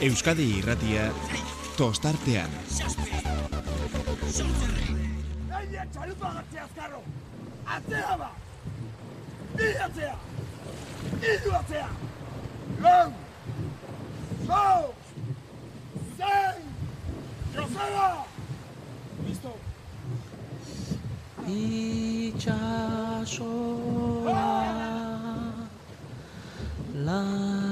Euskadi irratia tostartean. Naia txalupa gartzea azkarro! Atzea ba! Bi atzea! Idu atzea! Lau! Zau! Zein! Joseba! Listo! Itxasoa laino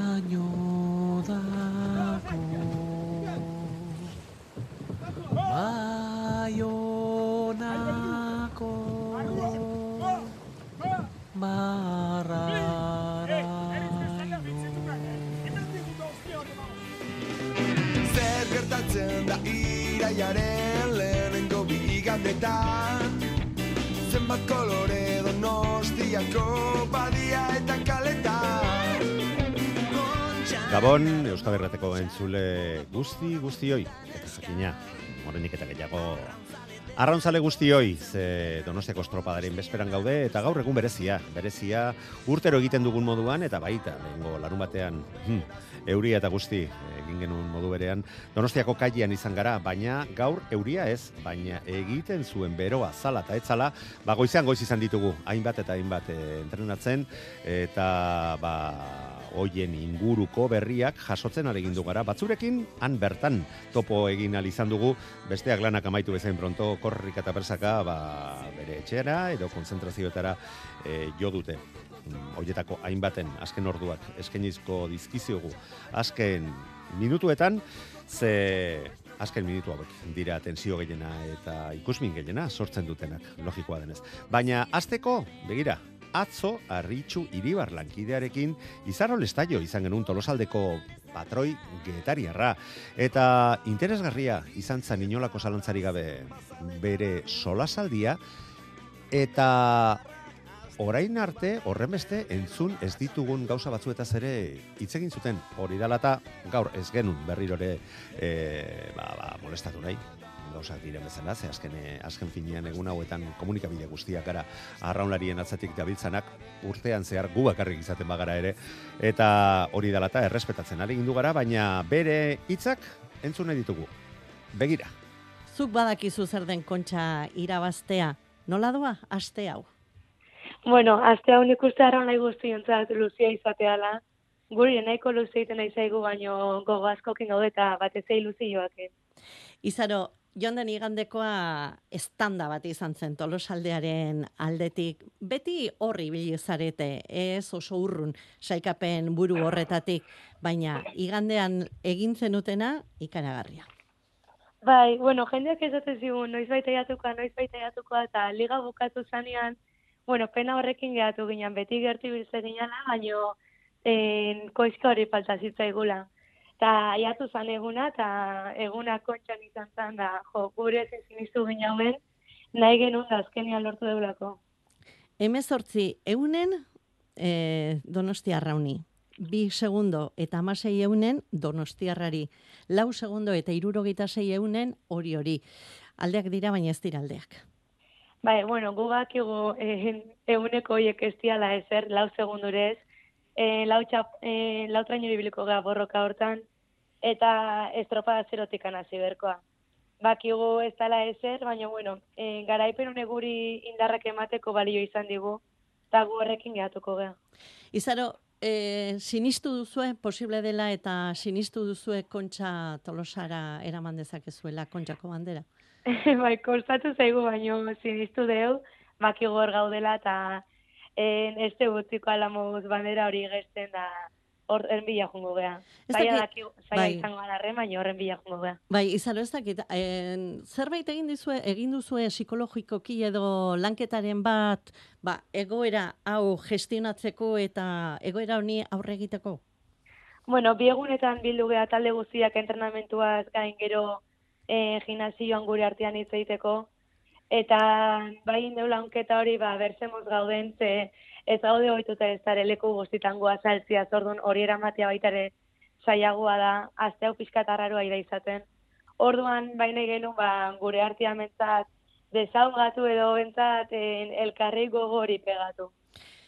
iraiaren lehenengo bigandetan Zenbat kolore donostiako badia eta kaletan Gabon, Euskal Herrateko entzule guzti guztioi, eta jakina, morenik eta gehiago. Arraunzale guztioi, ze Donostiako estropadaren bezperan gaude, eta gaur egun berezia, berezia urtero egiten dugun moduan, eta baita, lehengo larun batean, hm, euria eta guzti egin genuen modu berean, Donostiako kailean izan gara, baina gaur euria ez, baina egiten zuen beroa zala eta etzala, ba goizean goiz izan ditugu, hainbat eta hainbat eh, entrenatzen, eta ba hoien inguruko berriak jasotzen alegin du gara. Batzurekin, han bertan topo egin al izan dugu, besteak lanak amaitu bezain pronto, korrik eta persaka, ba, bere etxera edo konzentrazioetara e, jo dute. Hoietako hainbaten azken orduak eskenizko dizkiziogu azken minutuetan, ze azken minutu hauek dira tensio gehiena eta ikusmin gehiena sortzen dutenak, logikoa denez. Baina azteko, begira, atzo arritxu iribar lankidearekin izarro lestaio izan genuen tolosaldeko patroi getariarra. Eta interesgarria izan zan inolako zalantzari gabe bere solasaldia eta orain arte horren beste entzun ez ditugun gauza batzuetaz ere hitz egin zuten hori dela eta gaur ez genuen berrirore e, ba, ba, molestatu nahi gauzak diren bezala, ze azken, eh, azken finean egun hauetan komunikabide guztiak gara arraunlarien atzatik dabiltzanak urtean zehar gu bakarrik izaten bagara ere, eta hori dela eta errespetatzen ari gindu gara, baina bere hitzak entzune ditugu. Begira. Zuk badakizu zer den kontxa irabaztea, nola doa, aste hau? Bueno, aste hau nik uste arraun nahi guztiontzat luzia izateala. Guri nahiko luzia iten nahi zaigu, baino gogo askokin gaude eta batez egin luzioak. Izaro, joan den igandekoa estanda bat izan zen tolosaldearen aldetik. Beti horri bilizarete, ez oso urrun saikapen buru horretatik, baina igandean egin zenutena ikaragarria. Bai, bueno, jendeak ez zigun, noiz baita jatuko, noiz baita jatuko, eta liga bukatu zanean, bueno, pena horrekin gehatu ginen, beti gerti bilze ginela, baino en, koizka hori falta zitzaigula. Eta aiatu zan eguna, eta eguna kontxan izan zan, da, jo, gure ezin sinistu ginen nahi genuen azkenian lortu deulako. Hemezortzi, eunen e, donostiarrauni. Bi segundo eta amasei eunen donostiarrari. Lau segundo eta irurogeita sei eunen hori hori. Aldeak dira, baina ez dira aldeak. Bai, bueno, gu bakigu eh, eguneko hoiek ez diala ezer, lau segundurez, eh, lau, txap, eh, lau traino biliko gara borroka hortan, eta estropa zerotik hasi berkoa. Bakigu ez dala ezer, baina, bueno, eh, garaipen hone guri indarrak emateko balio izan digu, eta gu horrekin gehatuko geha. Izaro, e, sinistu duzue, posible dela, eta sinistu duzue kontxa tolosara eraman dezakezuela kontxako bandera? bai, kostatu zaigu baino sinistu deu, bakigu hor gaudela, eta en, este gutiko alamuz bandera hori gesten da hor bila jungo gea. Ez dakit- adaki, zaila bai. izango alarre, baina horren bila jungo gea. Bai, izaro ez dakit, en, zerbait egin dizue, egin duzue psikologikoki edo lanketaren bat, ba, egoera hau gestionatzeko eta egoera honi aurre egiteko? Bueno, bi egunetan bildu gea talde guztiak entrenamentuaz gain gero eh, gimnasioan gure artean hitz egiteko. Eta bai indeula onketa hori, ba, berzemoz gauden, ze ez gaude ohituta ez dara leku guztitan goa zordun hori eramatea baitare saiagoa da, azte hau pixkat arraroa ira izaten. Orduan, baina genuen, ba, gure artean mentzat, desaugatu edo bentzat en, elkarri gogori pegatu.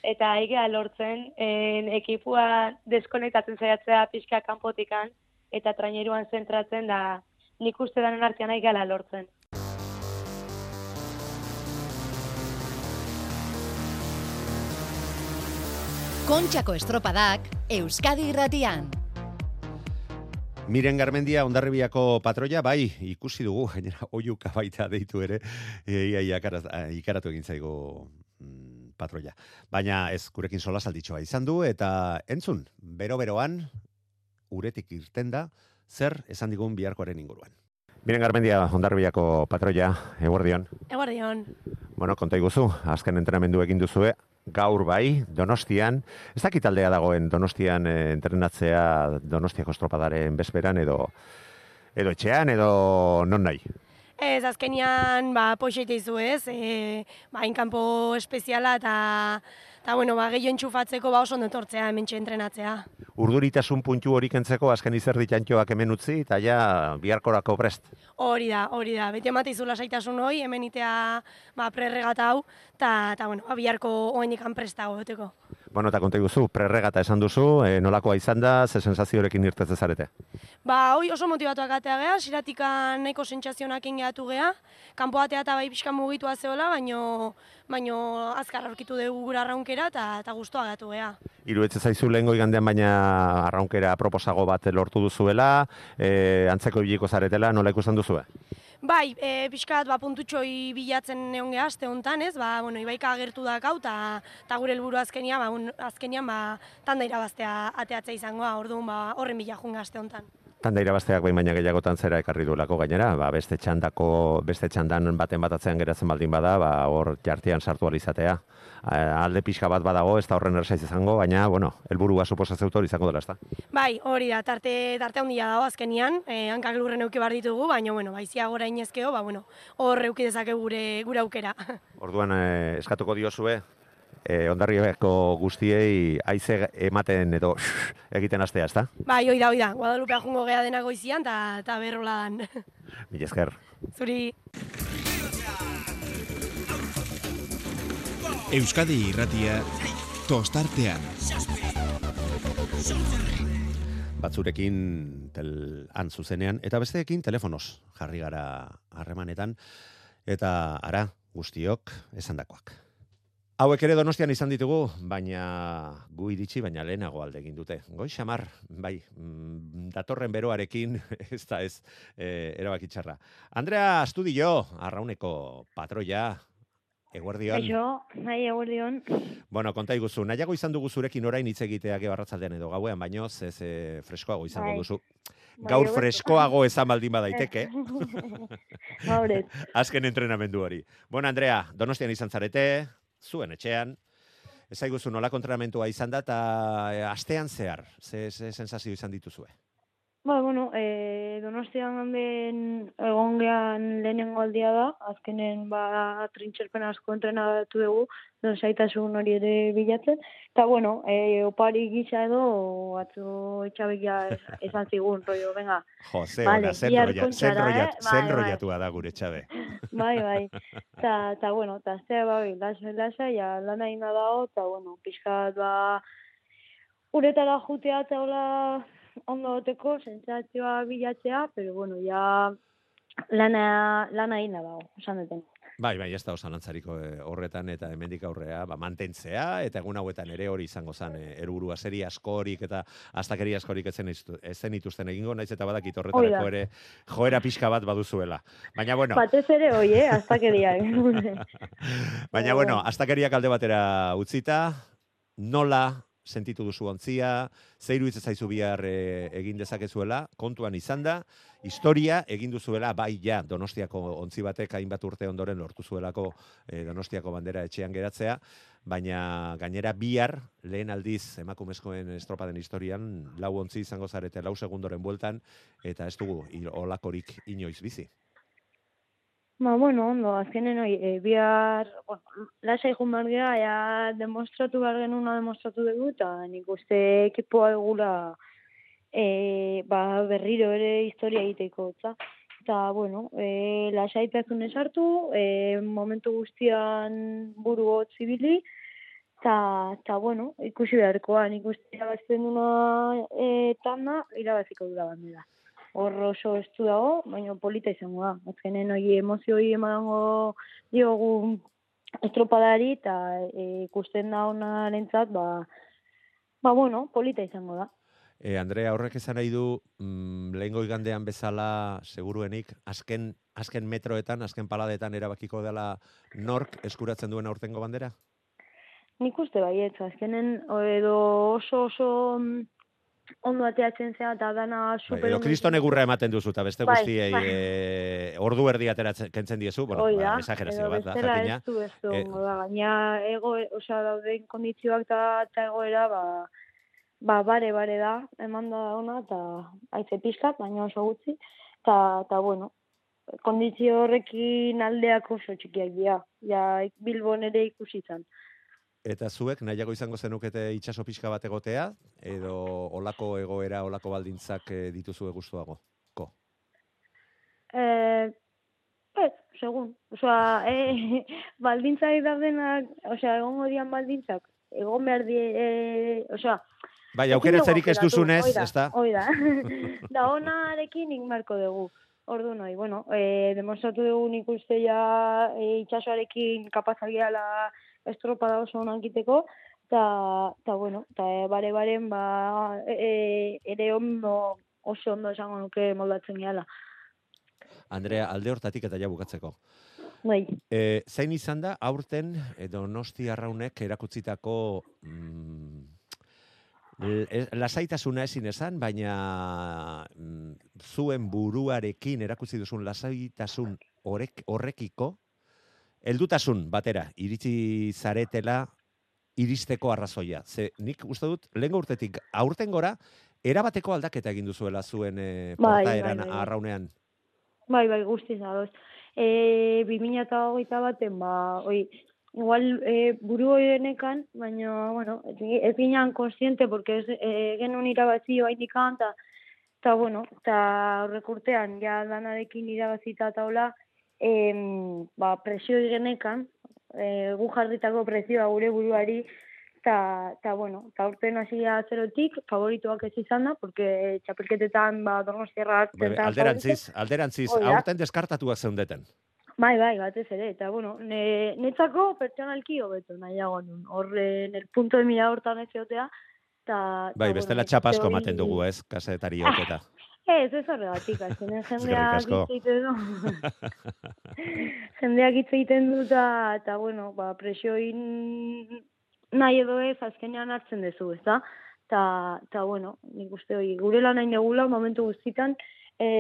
Eta aigea lortzen, en, ekipua deskonektatzen saiatzea pixka kanpotikan, eta traineruan zentratzen da nik uste danen artean nahi gala lortzen. Kontxako estropadak Euskadi irratian. Miren Garmendia ondarribiako patroia, bai, ikusi dugu, gainera, oiuka baita deitu ere, e, ia, ia, ikaratu egin zaigo mm, patroia. Baina ez gurekin sola salditxoa izan du, eta entzun, bero-beroan, uretik irten da, zer esan digun biharkoaren inguruan. Miren Garmendia ondarribiako patroia, eguerdion. Eguardion. Bueno, konta iguzu, azken entrenamendu egin duzue, gaur bai, Donostian, ez dakit aldea dagoen Donostian eh, entrenatzea Donostiako estropadaren bezperan edo edo etxean edo non nahi. Ez, azkenian, ba, poxeite izu ez, e, ba, inkampo espeziala eta, eta bueno, ba, gehiago entxufatzeko ba oso ondo etortzea hemen entrenatzea. Urduritasun puntu hori kentzeko azken izerdi txantxoak hemen utzi, eta ja biharkorako prest. Hori da, hori da, beti emate izu lasaitasun hoi, hemen itea ba, prerregata hau, eta, bueno, ba, biharko oendik prestago goteko. Bueno, eta konta iguzu, prerregata esan duzu, e, nolakoa izan da, ze sensaziorekin irtetze zarete. Ba, hoi oso motivatuak atea geha, siratikan nahiko sentsazionak ingehatu geha, kanpo atea eta bai pixka mugitu zeola, baino, baino azkar aurkitu dugu gura arraunkera eta, eta guztua gatu geha. Iruetze zaizu lehengo igandean baina arraunkera proposago bat lortu duzuela, e, antzeko ibiliko zaretela, nola ikusten duzue? Bai, e, pixkat ba, puntutxoi bilatzen egon geha, aste honetan ez, ba, bueno, ibaika agertu da gau, eta gure helburu azkenia, ba, un, azkenian, ba, tanda irabaztea ateatzea izangoa, orduan, ba, horren bila junga aste honetan. Tanda irabazteak behin baina gehiagotan zera ekarri duelako gainera, ba, beste txandako, beste txandan baten bat atzean geratzen baldin bada, ba, hor jartean sartu alizatea. Alde pixka bat badago, ez da horren ersaiz izango, baina, bueno, helburua suposatzen dut hori izango dela, ez da? Bai, hori da, tarte, tarte handia dago azkenian, e, hankak lurren euki bar ditugu, baina, bueno, baizia gora inezkeo, ba, bueno, hor euki dezake gure, gure aukera. Orduan, eh, eskatuko diozue, eh, ondarriako guztiei haize ematen edo egiten astea, ez da? bai, hoi da, hoi da, Guadalupea jungo gea dena goizian, eta ta berrola dan. Mila esker. Zuri. Euskadi irratia tostartean. batzurekin tel, han zuzenean, eta besteekin telefonos jarri gara harremanetan, eta ara guztiok esandakoak. Hauek ere donostian izan ditugu, baina gu iritsi, baina lehenago alde egin dute. Goi xamar, bai, mm, datorren beroarekin, ez da ez, e, erabaki. Andrea Astudio, arrauneko patroia, eguerdion. Kaixo, nahi eguerdion. Bueno, konta iguzu, nahiago izan dugu zurekin orain hitz egitea gero arratzaldean edo gauean, baino ez e, freskoago izango Bai. duzu. Bai, Gaur hobeto. freskoago esan baldin badaiteke, Hauret. azken entrenamendu hori. Bueno, Andrea, Donostian izan zarete, zuen etxean, ez zaiguzu nola entrenamentua izan da, eta e, astean zehar, ze, ze sensazio izan dituzue. Ba, bueno, e, donostian handen egon gehan lehenengo aldia da, azkenen ba trintxerpen asko entrenatu dugu, don zaitasun hori ere bilatzen. Eta, bueno, e, opari gisa edo, atzo etxabekia es- esan zigun, rollo, venga, Jo, ze Vale, ona, zen, rolla, zen, rollat, eh? Bai, zen bai. rollatua da gure txabe. bai, bai. Ta, ta bueno, ta aztea, bai, lasa, lasa, ja, lana ina dago, ta, bueno, pixkat, ba, uretara jutea eta hola ondo goteko, sentsazioa bilatzea, pero bueno, ja, lana, lana ina dago, esan duten. Bai, bai, ez da osan antzariko eh, horretan eta hemendik aurrea, ba, mantentzea, eta egun hauetan ere hori izango zen, eh, erburua seri askorik eta astakeri askorik ezen, ezen ituzten egingo, naiz eta badakit horretarako da. ere joera pixka bat baduzuela. Baina, bueno, Batez ere, hoi, eh, aztakeriak. baina, bueno, astakeriak alde batera utzita, nola sentitu duzu ontzia, zeiru hitz zaizu bihar eh, egin dezakezuela, kontuan izan da, historia egin duzuela, bai ja, Donostiako ontzi batek hainbat urte ondoren lortu zuelako eh, Donostiako bandera etxean geratzea, baina gainera bihar, lehen aldiz emakumezkoen estropaden historian, lau ontzi izango zarete lau segundoren bueltan, eta ez dugu holakorik inoiz bizi. Ba, bueno, ondo, azkenen hoi, e, bihar, bueno, lasai jun behar geha, ja, demostratu behar genuna demostratu dugu, eta nik uste ekipoa egula e, ba, berriro ere historia egiteiko, eta, eta bueno, e, lasaitasun esartu, e, momentu guztian buru hotz ibili, Ta, ta bueno, ikusi beharkoa, nik uste irabazten duna e, tanda, irabaziko dura bandera. Hor oso estu dago, baina polita izango da. Azkenen hori emozioi emango diogu estropadari, eta e, ikusten da honarentzat, ba, ba bueno, polita izango da. E, Andrea, horrek esan nahi du, mm, lehengo igandean bezala, seguruenik, azken, azken metroetan, azken paladetan erabakiko dela nork eskuratzen duen aurtengo bandera? Nik uste baietz, azkenen edo oso oso mm, ondo ateatzen zea eta dana super Edo ondo- kriston egurra ematen duzu, eta beste Bai, guztiei bai. e, ordu erdi ateratzen kentzen diezu, bueno, Hoi ba, da, exagerazio edo bat da, jakina. ez du ez du Eh, da, gaina ego, osea, dauden kondizioak eta eta egoera, ba, ba, bare, bare da, eman da ona, eta haize pixkat, baina oso gutxi, eta, eta bueno, kondizio horrekin aldeak oso txikiak dira, ja, Bilbon ere ikusi izan. Eta zuek nahiago izango zenukete itsaso pixka bat egotea, edo olako egoera, olako baldintzak eh, dituzue gustuago? Ko. Eh, ez, segun. Osea, eh, baldintzak daudenak, osea, egongo dian baldintzak, egon behar die, eh, osea, Bai, ezin aukeratzerik dugu ez duzunez, ez da? Hoi da, da onarekin inmarko dugu. Ordu noi, bueno, eh, demostratu dugu nik uste ja eh, itxasoarekin kapazak gehala estropada oso onak egiteko, eta, eta bueno, eta bare baren ba, e, ere ondo, oso ondo esango nuke moldatzen gehala. Andrea, alde hortatik eta ja bukatzeko. Bai. E, zein izan da, aurten, e, Donosti Arraunek erakutzitako mm, e- lasaitasuna ezin esan, baina mm, zuen buruarekin erakutsi duzun lasaitasun horrek, horrekiko, heldutasun batera, iritsi zaretela iristeko arrazoia. Ze nik uste dut, lehen urtetik aurten gora, erabateko aldaketa egin duzuela zuen e, Bai, portaeran bai, bai. arraunean. Bai, bai, guztiz ados. E, 2008 baten, ba, oi, igual e, buru hoienekan, baina, bueno, ez, ginen konsiente, porque ez, e, genuen irabazi hainikan, eta, eta, bueno, eta horrek urtean, ja lanarekin irabazita eta hola, em, ba, presio genekan, e, gu jarritako presioa gure buruari, eta, eta bueno, eta urten hasia zerotik, favorituak ez izan da, porque txapelketetan, ba, donostiarrak... Zentan alderantziz, alderantziz, da. aurten deskartatuak zeundeten. Bai, bai, batez ere, eta bueno, ne, netzako pertsonalki hobeto nahiago nun. Hor, eh, nel punto de mira hortan ez egotea, eta... Bai, bestela nik txapasko ematen dugu, ez, kasetariok eta. Ez, ez horregatik, azkenen jendeak hitz egiten du. jendeak hitz egiten du, eta, eta bueno, ba, presioin nahi edo ez, azkenean hartzen duzu, ez da? Eta, eta bueno, nik uste hori, gure lan hain egula, momentu guztitan, e,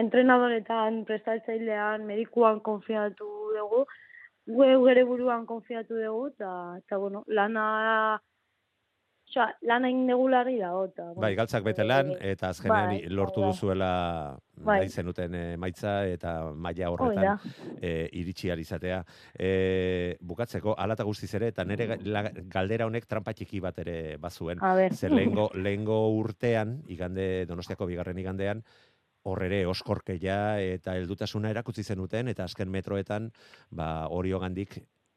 entrenadoretan, prestatzailean, medikuan konfiatu dugu, gu gure buruan konfiatu dugu, eta, eta bueno, lana, Osea, lan hain negularri dago, eta... Bai, galtzak bete lan, eh, eta azkenean bai, lortu bai, bai. duzuela Bai. nahi zenuten emaitza eta maila horretan da. e, iritsi ahal izatea. E, bukatzeko, alata guztiz ere, eta nire ga- la- galdera honek trampa txiki bat ere bazuen. A ber. Ze lehengo, lehengo urtean, igande, donostiako bigarren igandean, hor ere oskorkeia eta heldutasuna erakutsi zenuten, eta azken metroetan, ba, hori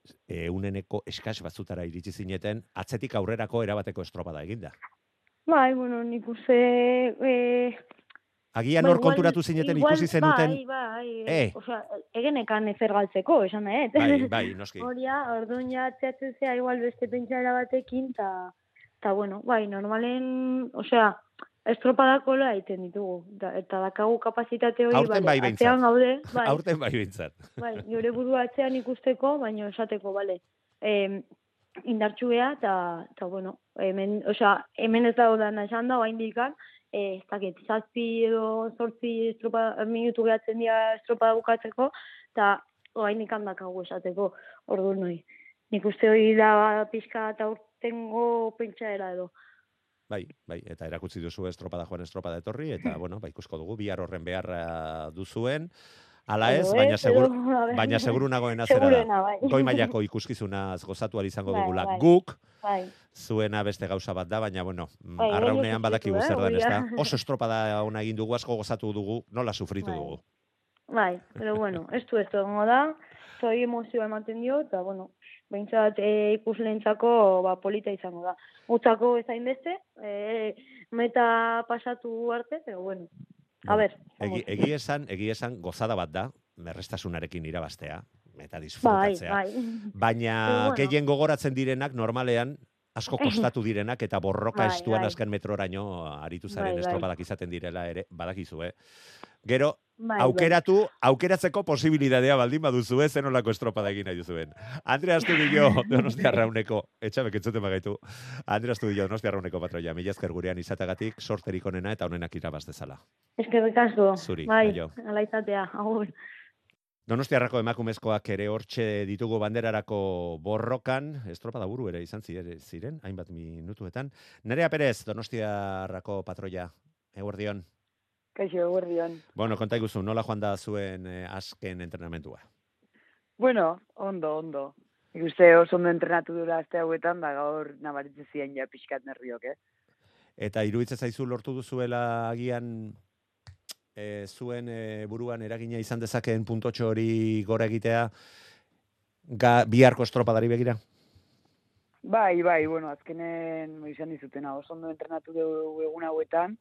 gandik euneneko eskas batzutara iritsi zineten, atzetik aurrerako erabateko estropada eginda. Bai, bueno, nik uste... Eh, Agian ba, hor konturatu zineten igual, ikusi zenuten, Bai, bai, Eh. osea, egenekan ezer galtzeko, esan nahi, bai, bai, noski. Horia, orduan ja atzeatzen zea igual beste pentsaera batekin, ta, ta bueno, bai, normalen, osea, estropadako la egiten ditugu, da, eta dakagu kapazitate hori, Aurten bai atzean gaude, bai, Aurten bai bintzat. bai, gure burua atzean ikusteko, baina esateko, bale, em, indartxu geha, eta, eta bueno, hemen, osea, hemen ez dago dana esan da, hain dikan, eh, ez dakit, zazpi edo zortzi estropa, minutu gehatzen dira estropada bukatzeko, eta hain ikan dakagu esateko, ordu noi. Nik uste hori da pixka eta urtengo pentsaera edo. Bai, bai, eta erakutsi duzu estropada joan estropada etorri, eta, bueno, ba, ikusko dugu, bihar horren beharra duzuen, Ala ez, Edo baina seguru, baina seguru nagoena zera Seguruena, da. bai. Goi mailako ikuskizunaz gozatu izango Bai, dugula bai. guk, Bai, zuena beste gauza bat da, baina bueno, mm, Bai, arraunean badakigu zer den, ezta? da. Oso estropada ona egin dugu, asko gozatu dugu, nola sufritu Bai. dugu. bai, pero bueno, ez du egongo da, zoi emozioa ematen dio, eta bueno, behintzat e, ikusleentzako ba, polita izango da. Gutzako ezain beste, e, meta pasatu arte, pero bueno, a ber. Egi, egi esan, egi esan gozada bat da, merrestasunarekin irabaztea, eta Bai, disfrutatzea. bai. Baina Pero bueno. gehien gogoratzen direnak normalean asko kostatu direnak eta borroka Bai, estuan bai. azken metroraino aritu zaren Bai, bai. estropadak izaten direla ere, badakizu, eh? Gero, Bai, aukeratu, aukeratzeko posibilidadea baldin baduzu, eh, zen olako estropada egin nahi duzuen. Andre Astudillo, Donostia Rauneko, etxabek entzuten bagaitu. Andre Astudillo, Donostia Rauneko patroia, mila esker gurean izatagatik, sorterik onena eta onenak irabaz dezala. Eskerrik asko. Zuri, bai, aio. ala izatea, agur. Donostiarrako emakumezkoak ere hortxe ditugu banderarako borrokan, estropada buru ere izan ziren, ziren hainbat minutuetan. Nerea Perez, Donostiarrako patroia, eguerdion. Kaixo, eguerdion. Bueno, konta iguzu, nola joan da zuen eh, azken entrenamentua? Bueno, ondo, ondo. Nik uste oso ondo entrenatu dura azte hauetan, da gaur nabaritzen ziren ja pixkat nerviok, eh? Eta iruditzen zaizu lortu duzuela agian e, zuen e, buruan eragina izan dezakeen puntotxo hori gora egitea ga, biharko estropadari begira? Bai, bai, bueno, azkenen izan dizutena, oso ondo entrenatu dugu egun hauetan,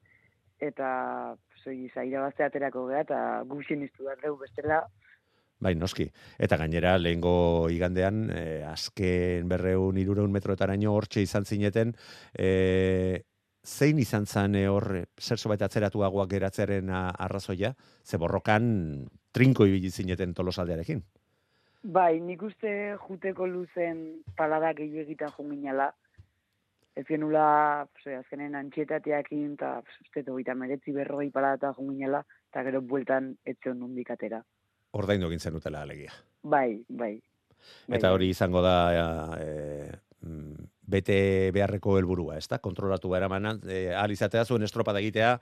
eta zoi, zaira bazte aterako geha, eta guzien iztu behar dugu bestela, Bai, noski. Eta gainera, lehengo igandean, e, azken berreun, irureun metroetaraino hortxe izan zineten, e, zein izan zan e, hor, zer zobait atzeratuagoak geratzearen arrazoia, ze borrokan trinko ibili zineten tolosaldearekin. Bai, nik uste juteko luzen paladak gehiagitan junginala. Ez genula, pues, azkenen antxietateakin, eta pues, uste hogeita meretzi berrogei paladata junginala, eta gero bueltan etzion nundik atera. Ordaindu egin zenutela alegia. Bai, bai. Bai, Eta bai. hori izango da e, mm, bete beharreko helburua, ezta? Kontrolatu beharamanan, e, ahal izatea zuen estropada egitea,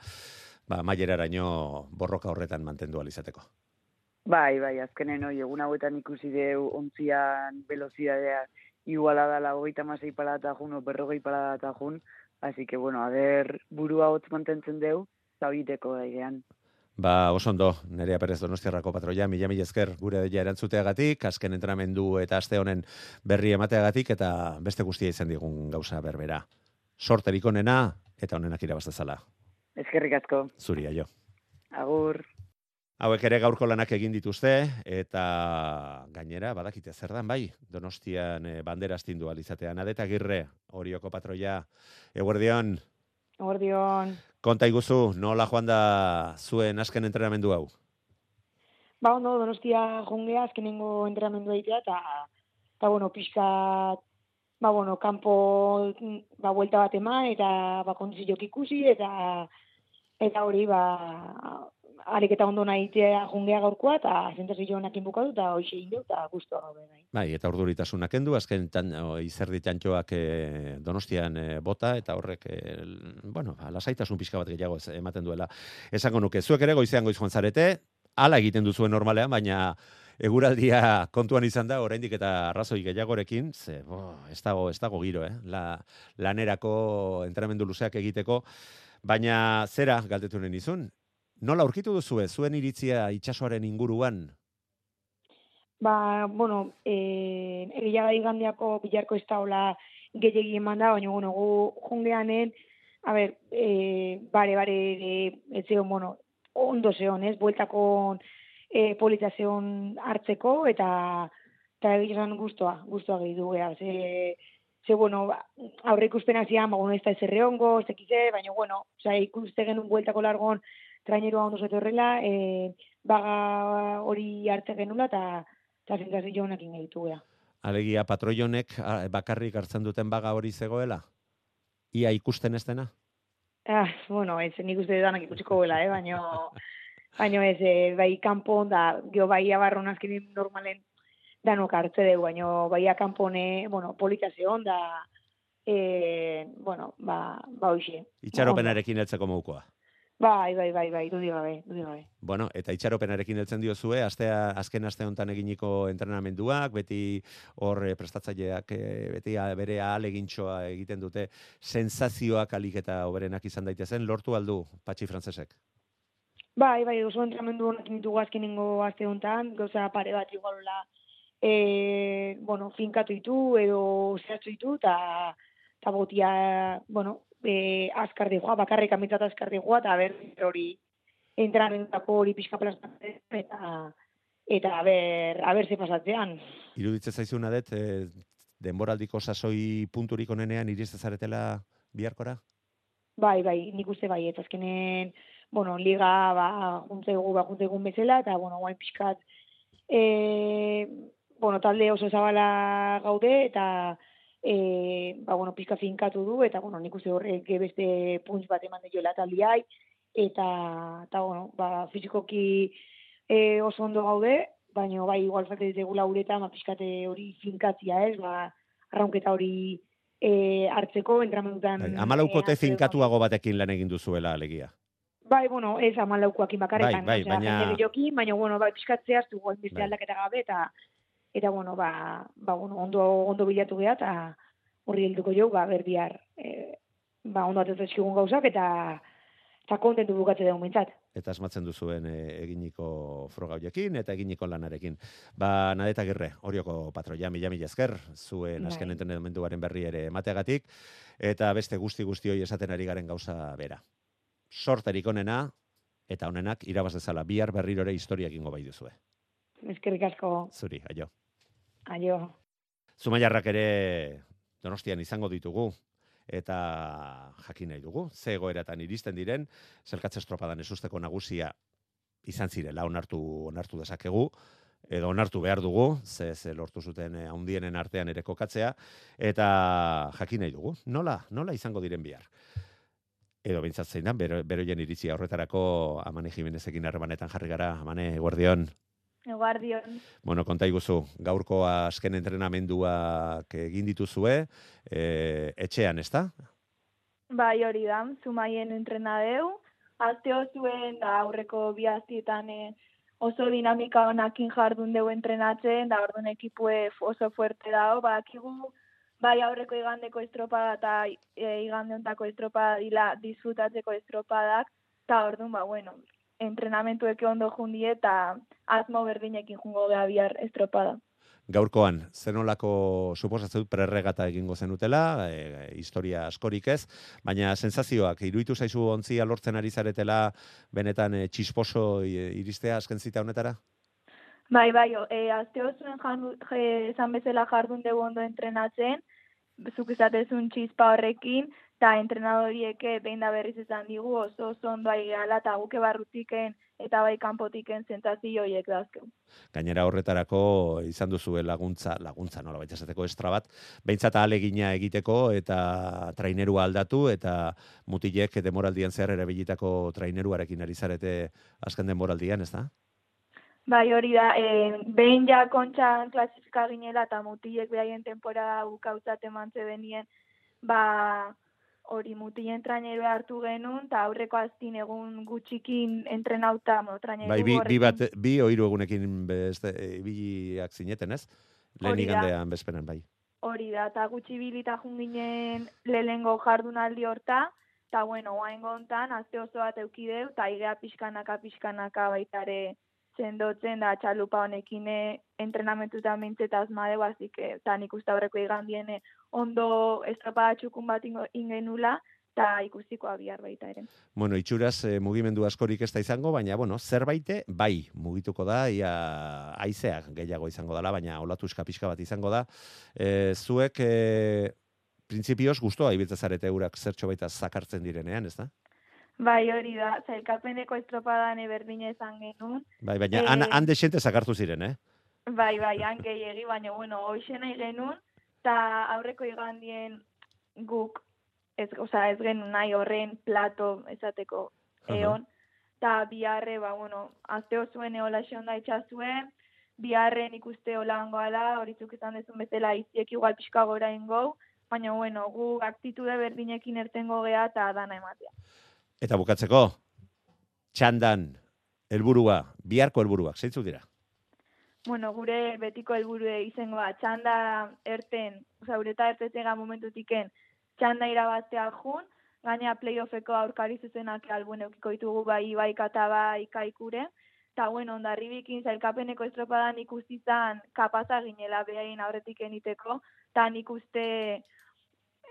ba, maileraraino borroka horretan mantendu ahal izateko. Bai, bai, azkenen hoi, egun hauetan ikusi deu ontzian velozidadea iguala dala hogeita masei palata jun, o berrogei palata jun, así que, bueno, ader burua hotz mantentzen deu, zauditeko egean. Ba, oso ondo, Nerea Perez Donostiarrako patroia, mila mila esker gure deia erantzuteagatik, azken entrenamendu eta aste honen berri emateagatik, eta beste guztia izan digun gauza berbera. Sorterik onena, eta onenak irabaztezala. Eskerrik asko, Zuri, aio. agur. Hauek ere gaurko lanak egin dituzte, eta gainera, badakite zer dan, bai, Donostian eh, bandera astindu alizatean. Adeta girre, horioko patroia, eguerdion, Ordion, konta iguzu, nola joan da zuen azken entrenamendu hau? ba ondo, donostia jungea azkenengo entrenamendu egitea, eta, eta bueno, pixkat, ba bueno, kanpo, ba, buelta bat eman, eta, ba, kondizioak ikusi, eta, eta hori, ba, ariketa ondo nahitea jungea gaurkoa, eta zentazio honekin bukatu, eta hoxe indu, eta guztua gaude nahi. Bai, eta urduritasunak kendu, azken tan, o, izerdi txantxoak e, donostian e, bota, eta horrek, e, bueno, ba, lasaitasun pixka bat gehiago ematen duela. Esango nuke, zuek ere goizean goiz joan zarete, hala egiten duzuen normalean, baina eguraldia kontuan izan da, oraindik eta arrazoi gehiagorekin, ze, bo, ez dago, ez dago giro, eh? La, lanerako entrenamendu luzeak egiteko, baina zera galdetu nahi nizun, nola aurkitu duzue, zuen iritzia itsasoaren inguruan, Ba, bueno, eh, egia da igandeako bilarko ez daula gehiagi eman da, baina, bueno, gu jungeanen, a ber, eh, bare, bare, eh, ez zeon, bueno, ondo zeon, ez, bueltako eh, polita zeon hartzeko, eta, eta egizan guztua, guztua gehi du, gea, ze, ze, bueno, ba, aurre ikuspena zian, ba, bueno, ez da ezerre hongo, ez baina, bueno, oza, ikuste genuen bueltako largon, trainerua ondo zetorrela, eh, baga hori hartze genula, eta eta sensazio honekin egitu gea. Alegia patroionek bakarrik hartzen duten baga hori zegoela? Ia ikusten ez dena? Ah, bueno, ez, nik uste danak ikusiko gela, eh? baina, baina ez, eh, bai kanpon da, geho bai abarron azkenin normalen danok hartze dugu, baina bai kanpone, bueno, polita zeon da, eh, bueno, ba, ba hoxe. Itxaropenarekin heltzeko moukoa. Bai, bai, bai, bai, dudi gabe, dudi gabe. Bueno, eta itxaropenarekin heltzen diozue, astea, azken aste honetan eginiko entrenamenduak, beti hor eh, prestatzaileak eh, beti bere ahalegintxoa egiten dute, sensazioak alik eta oberenak izan daitezen, lortu aldu, patxi frantzesek. Bai, bai, oso entramendu honekin ditugu azkenengo aste honetan, gauza pare bat igualola e, bueno, finkatu ditu edo zehatzu ditu, eta ta botia, bueno, e, azkar dijoa, bakarrik amitzat azkar dijoa, eta ber, hori entrenamentuako hori pixka plasmatzen, eta eta aber, aber ze pasatzean. Iruditzen zaizuna dut, e, denboraldiko sasoi punturik onenean irizte zaretela biharkora? Bai, bai, nik uste bai, eta azkenen, bueno, liga, ba, juntzegu, ba, juntzegu bezala, eta, bueno, guain pixkat, e, bueno, talde oso zabala gaude, eta, e, ba, bueno, pixka finkatu du, eta, bueno, nik uste horrek beste puntz bat eman dioela taldiai, eta, eta, bueno, ba, fizikoki e, oso ondo gaude, baina, bai, igual falte ditegula uretan, ba, pixkate hori finkatzia, ez, ba, arraunketa hori e, hartzeko, entramendutan... Bai, amalaukote finkatuago batekin lan egin duzuela alegia. Bai, bueno, ez amalaukoakin bakarretan. Bai, bai, baina- baina, bueno, bai, pixkatzea, zu goen beste Bai. aldaketa gabe, eta, eta bueno, ba, ba, bueno, ondo, ondo bilatu geha, eta horri helduko jau, ba, berbiar, e, ba, ondo atetzen gauzak, eta, eta kontentu bukatze dugu mintzat. Eta asmatzen duzuen e, eginiko froga hoiekin eta eginiko lanarekin. Ba, nadeta girre, horioko patroia, mila mila esker, zuen Bai. azken entrenamenduaren berri ere emateagatik, eta beste guzti guzti hoi esaten ari garen gauza bera. Sorterik onena, eta onenak irabaz dezala, bihar berrirore historia egingo bai duzue. Eskerrik asko, Zuri, aio. Aio. Zumaiarrak ere donostian izango ditugu, eta jakin nahi dugu, ze egoeratan iristen diren, zelkatze estropadan esusteko nagusia izan zirela onartu, onartu dezakegu, edo onartu behar dugu, ze, ze lortu zuten eh, handienen artean ere kokatzea, eta jakin nahi dugu, nola, nola izango diren bihar. Edo bintzat zein da, bero, beroien iritzia horretarako Amane Jimenezekin harremanetan jarri gara, Amane, guardion. Guardion. Bueno, konta iguzu, gaurko azken entrenamenduak egin dituzue, e, etxean, ez? Bai, hori da, zumaien entrenadeu. Azte zuen da aurreko bi aztietan eh, oso dinamika honakin jardun deu entrenatzen, da orduan ekipue oso fuerte dao, badakigu bai aurreko igandeko estropada eta e, igande estropada dila disfrutatzeko estropadak, eta orduan, ba, bueno, entrenamentuek ondo jundi eta asmo berdinekin jungo geha bihar estropada. Gaurkoan, zenolako suposatzen dut prerregata egingo zenutela, e, historia askorik ez, baina sensazioak, iruditu zaizu ontzia lortzen ari zaretela, benetan e, txisposo e, iristea azken zita honetara? Bai, bai, e, azte je, esan bezala jardun dugu ondo entrenatzen, zuk izatezun txispa horrekin, eta entrenadorieke behin da berriz esan digu oso oso ondo ari gala, eta guke barrutiken eta bai kanpotiken zentzazio horiek dazkeu. Gainera horretarako izan duzue laguntza, laguntza nola baita esateko estra bat, behintzat alegina egiteko eta trainerua aldatu eta mutilek demoraldian zehar erabilitako traineruarekin ari zarete azken demoraldian, ez da? Bai, hori da, e, behin ja kontxan klasifika ginela eta mutilek behaien temporada bukautzat emantze benien, ba, hori mutilen traineru hartu genuen, eta aurreko aztin egun gutxikin entrenauta, mo, traineru Bai, bi, bi, bat, bi ohiru egunekin beste, ibiliak zineten, ez? Lehen igandean bezperan, bai. Hori da, eta gutxi bilita junginen lehengo jardunaldi horta, eta bueno, oain gontan, azte oso bat eukideu, eta igea pixkanaka, pixkanaka baitare sendotzen da txalupa honekin eh, entrenamentutan mintzeta azmadeu, azik, eta nik uste aurreko igandien eh, ondo estropada txukun bat ingenula, eta ikustikoa bihar baita ere. Bueno, itxuraz e, mugimendu askorik ez da izango, baina, bueno, zerbaite, bai, mugituko da, ia aizeak gehiago izango dela, baina olatuska pixka bat izango da. E, zuek, e, printzipioz, guztua ibiltza zarete eurak zertxo baita zakartzen direnean, ez da? Bai, hori da, zailkapeneko estropadan berdina izan genuen, Bai, baina Eh, han, han desente zakartu ziren, eh? Bai, bai, han gehiegi, baina, bueno, hoxe nahi genuen, eta aurreko igandien guk, ez, oza, ez genuen nahi horren plato esateko Aha. eon, eta biharre, ba, bueno, azte zuen eola da itxazue, biharren ikuste hola hangoala, horitzuk izan dezun bezala iziek igual pixka gora ingou, baina, bueno, gu aktitude berdinekin ertengo gea eta dana ematea. Eta bukatzeko, txandan, helburua, biharko helburuak, zeintzuk dira? Bueno, gure betiko helburue izangoa txanda erten, oza, ureta ertetega momentutiken txanda irabaztea jun, gaina playoffeko aurkari zuzenak albuen eukiko ditugu bai bai kata bai kaikure, Eta, bueno, ondarribikin zailkapeneko estropadan ikusi zan kapaza ginela behain aurretik eniteko, eta nik uste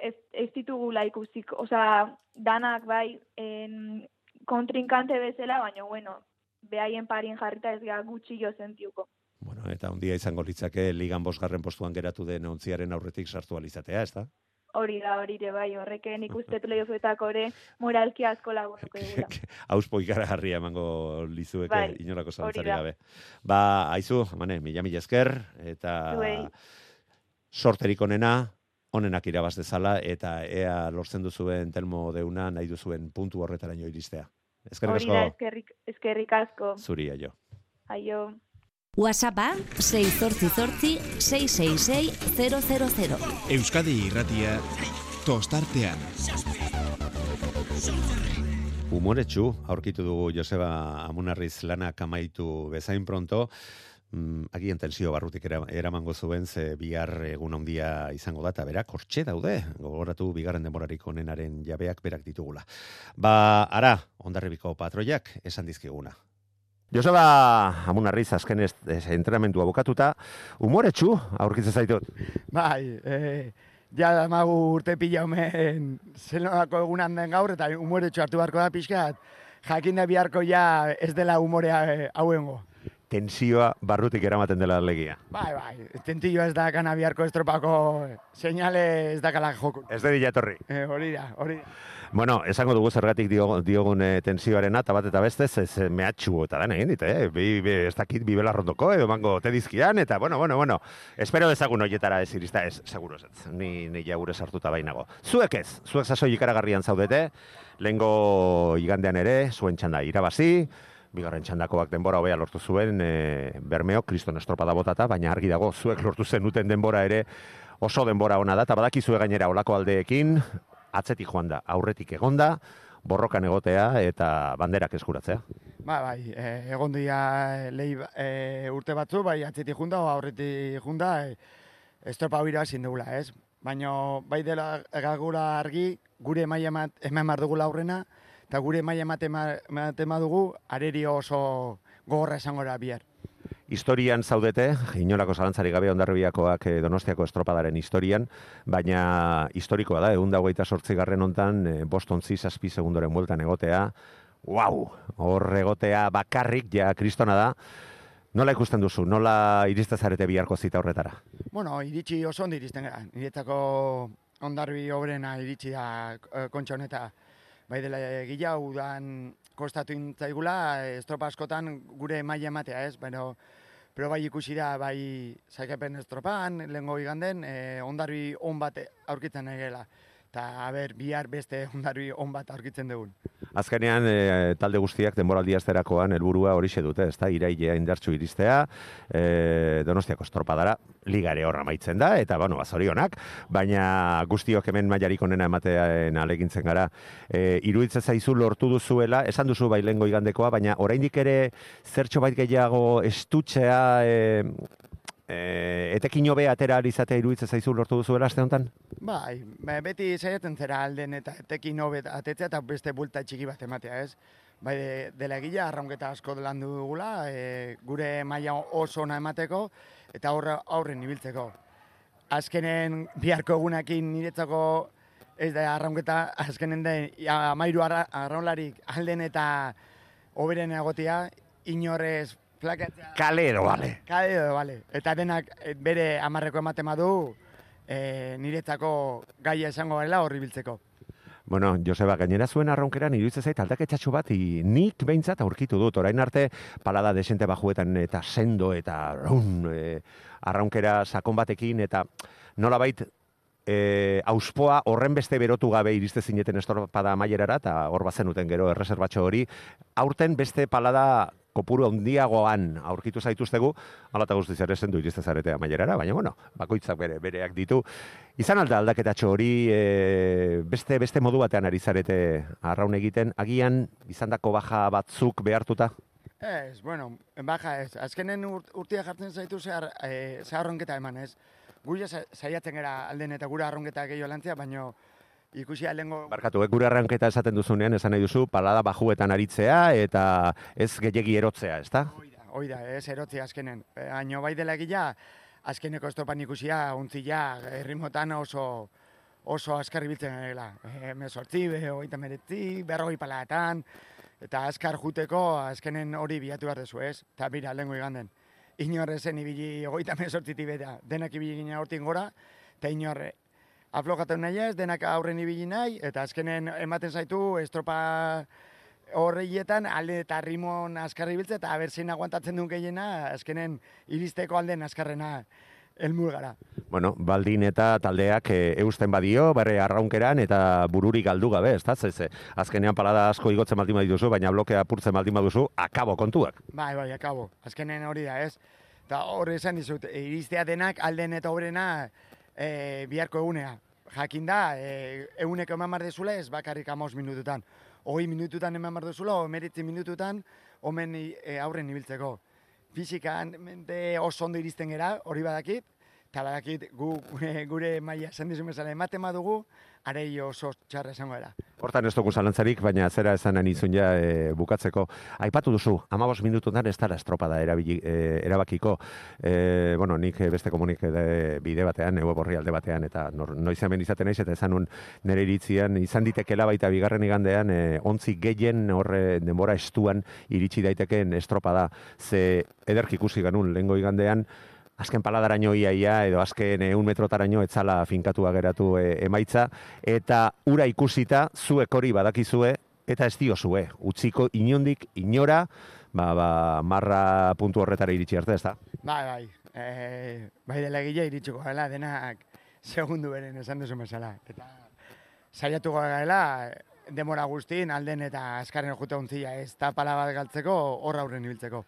ez, ez ditugula ikusik, osea, danak bai en, kontrinkante bezala, baina, bueno, behaien parin jarrita ez gara gutxi jo sentiuko. Bueno, eta un dia izango litzake ligan bosgarren postuan geratu den ontziaren aurretik sartu alizatea, ez da? Hori da, hori ere bai, horreken ikuste playoffetako ere moralki asko lagunuko egula. Auspo ikaragarria emango lizueke Bai, inolako zalantzari gabe. Ba, aizu, mane, mila mila esker, eta Zuei. sorterik onena, onenak irabaz dezala, eta ea lortzen duzuen telmo deuna nahi duzuen puntu horretaraino iristea. Eskerrik asko, eskerrik, eskerrik asko. zuri aio. Aio. WhatsAppa 688 666 000. Euskadi irratia tostartean. Umoretsu, aurkitu dugu Joseba Amunarriz lanak amaitu bezain pronto, mm, agian tensio barrutik era, eramango zuen, ze bihar egun handia izango da, eta berak hortxe daude, gogoratu bigarren denborarik onenaren jabeak berak ditugula. Ba, ara, ondarribiko patroiak esan dizkiguna. Joseba Amunarriz azken ez, ez, entrenamentua bukatuta, umoretsu aurkitzen zaitut. Bai, e, ja damagu urte pila omen zelonako egunan den gaur, eta umoretxo hartu beharko da pixkat, jakin da biharko ja ez dela umorea e, hauengo. Tensioa barrutik eramaten dela legia. Bai, bai, tentillo ez da kana biharko estropako seinale ez da kala joko. Ez de etorri. E, hori da, hori da. Bueno, esango dugu zergatik dio, diogun eh, tensioarena, eta bat eta beste, ez eh, mehatxu eta den egin dit, eh? Bi, bi, ez dakit bi belarrondoko, edo mango te dizkidan, eta bueno, bueno, bueno, espero dezagun hoietara ez irista, ez, seguro ez, ni, ni jaure sartuta bainago. Zuek ez, zuek sasoi ikaragarrian zaudete, lehengo igandean ere, zuen txanda irabazi, bigarren txandakoak denbora hobea lortu zuen, e, bermeo, kriston estropada botata, baina argi dago, zuek lortu zenuten denbora ere, oso denbora ona da, eta badakizue gainera olako aldeekin, atzetik joan da, aurretik egonda, borrokan egotea eta banderak eskuratzea. Ba, bai, e, egon dira lehi, e, urte batzu, bai atzetik junda, o aurretik junda, e, estropa hori ezin dugula, ez? Baina bai dela gagura argi, gure maila emat, eman behar dugula aurrena, eta gure maila ematen dugu, areri oso gogorra esango da bihar. Historian zaudete, inolako zalantzarik gabe ondarribiakoak eh, donostiako estropadaren historian, baina historikoa da, egun dagoita sortzi garren ontan, eh, boston zi zazpi segundoren bueltan egotea, wow, hor egotea bakarrik, ja kristona da, Nola ikusten duzu? Nola iriste zarete biharko zita horretara? Bueno, iritsi oso ondo iristen gara. Niretzako ondarbi obrena iritsi da eh, kontxa honeta. Bai dela gila, udan kostatu intzaigula, estropa askotan gure maila ematea, ez? Baina, pero bai ikusi da, bai zaikapen estropan, lehengo iganden, eh, ondarbi on bat aurkitzen egela. Eta, ber, bihar beste ondarbi on bat aurkitzen dugun. Azkenean, e, talde guztiak denboraldi asterakoan helburua horixe dute, ezta irailea indartsu iristea, e, Donostiako estropadara liga ere horra maitzen da eta bueno, bazorionak, baina guztiok hemen mailarik onena ematean alegintzen gara. E, iruditzen zaizu lortu duzuela, esan duzu bai lengo igandekoa, baina oraindik ere zertxo bait gehiago estutzea e, e, etekin hobe atera izatea iruditzen zaizu lortu duzuela aste honetan? Bai, ba, beti saiatzen zera alden eta tekin hobet atetzea eta beste bulta txiki bat ematea, ez? Bai, de, dela egila, arraunketa asko landu dugula, e, gure maila oso ona emateko eta aurre, aurren ibiltzeko. Azkenen biharko egunakin niretzako ez da arraunketa, azkenen den amairu arra, arraunlarik alden eta oberen egotia, inorrez plakatzea. Kale edo, bale. Kale edo, bale. Eta denak eh, bere amarreko ematen badu, e, niretzako gaia esango garela horri biltzeko. Bueno, Joseba, gainera zuen arraunkeran iruditzen zait aldaketxatxo bat i, nik behintzat aurkitu dut. Orain arte palada desente bajuetan eta sendo eta run, e, arraunkera sakon batekin eta nolabait e, auspoa horren beste berotu gabe iriste zineten estorpada amaierara eta hor bazenuten gero erreserbatxo hori. Aurten beste palada kopuru handiagoan aurkitu zaituztegu, ala eta guztiz ere zendu iriste zarete amaierara, baina bueno, bakoitzak bere bereak ditu. Izan alda aldaketatxo hori e, beste beste modu batean ari zarete arraun egiten, agian izandako baja batzuk behartuta? Ez, bueno, baja ez. Azkenen urt, urtia jartzen zaitu zehar, e, zehar ronketa eman ez. Guia saiatzen gara alden eta gura arronketa gehiago lantzea, baino ikusi alengo... Barkatu, eh, gure arranketa esaten duzunean, esan nahi duzu, palada bajuetan aritzea eta ez gehiegi erotzea, ezta? Hoi da, ez erotzi azkenen. E, Haino bai dela egila, azkeneko estopan ikusia, untzila, errimotan oso oso azkar ibiltzen gela. E, Mesortzi, hogeita meretzi, berrogei palatan, eta azkar juteko azkenen hori bilatu behar dezu, ez? Eta bira, lehenko iganden. Inorre zen ibili hogeita mesortziti beta, denak ibili ginen hortin gora, eta inorre aflokatu nahi ez, denak aurren ibili nahi, eta azkenen ematen zaitu estropa horreietan alde eta rimon azkarri biltze, eta abertzein aguantatzen duen gehiena, azkenen iristeko alden azkarrena elmur gara. Bueno, baldin eta taldeak e, eusten badio, bare arraunkeran eta bururik galdu gabe, ez da? Eh, azkenean palada asko igotzen baldin baduzu, baina blokea apurtzen baldin baduzu, akabo kontuak. Bai, bai, akabo. Azkenen hori da, ez? Eta hori esan dizut, e, iristea denak alden eta obrena e, biharko egunea. Jakin da, e, eguneko eman bar dezula ez bakarrik amos minututan. Hoi minututan eman bar dezula, o meritzi minututan, omen e, aurren ibiltzeko. Fizikan mente oso ondo iristen gera, hori badakit, eta badakit gu, gure maila esan dizun bezala ematen badugu, arei oso txarra esango era. Hortan ez dugu zalantzarik, baina zera esan nahi nizun ja e, bukatzeko. Aipatu duzu, amabos minututan ez dara estropada erabili, e, erabakiko. E, bueno, nik beste komunik e, bide batean, ego borri alde batean, eta nor, noiz hemen izaten naiz, eta esan nun nire iritzian, izan ditekela baita bigarren igandean, e, ontzi gehien horre denbora estuan iritsi daitekeen estropada. Ze ederk ikusi ganun, lehengo igandean, azken paladaraino iaia edo azken eun metrotaraino etzala finkatua geratu e, emaitza, eta ura ikusita zuek hori badakizue, eta ez diozue, utziko inondik inora, ba, ba, marra puntu horretara iritsi arte, ez da? Bai, bai, e, bai dela egile iritsiko gala, denak segundu beren esan duzu mesala. Eta saiatu gala, demora guztin, alden eta azkaren jute untzia, ez da pala bat galtzeko, horra aurren ibiltzeko.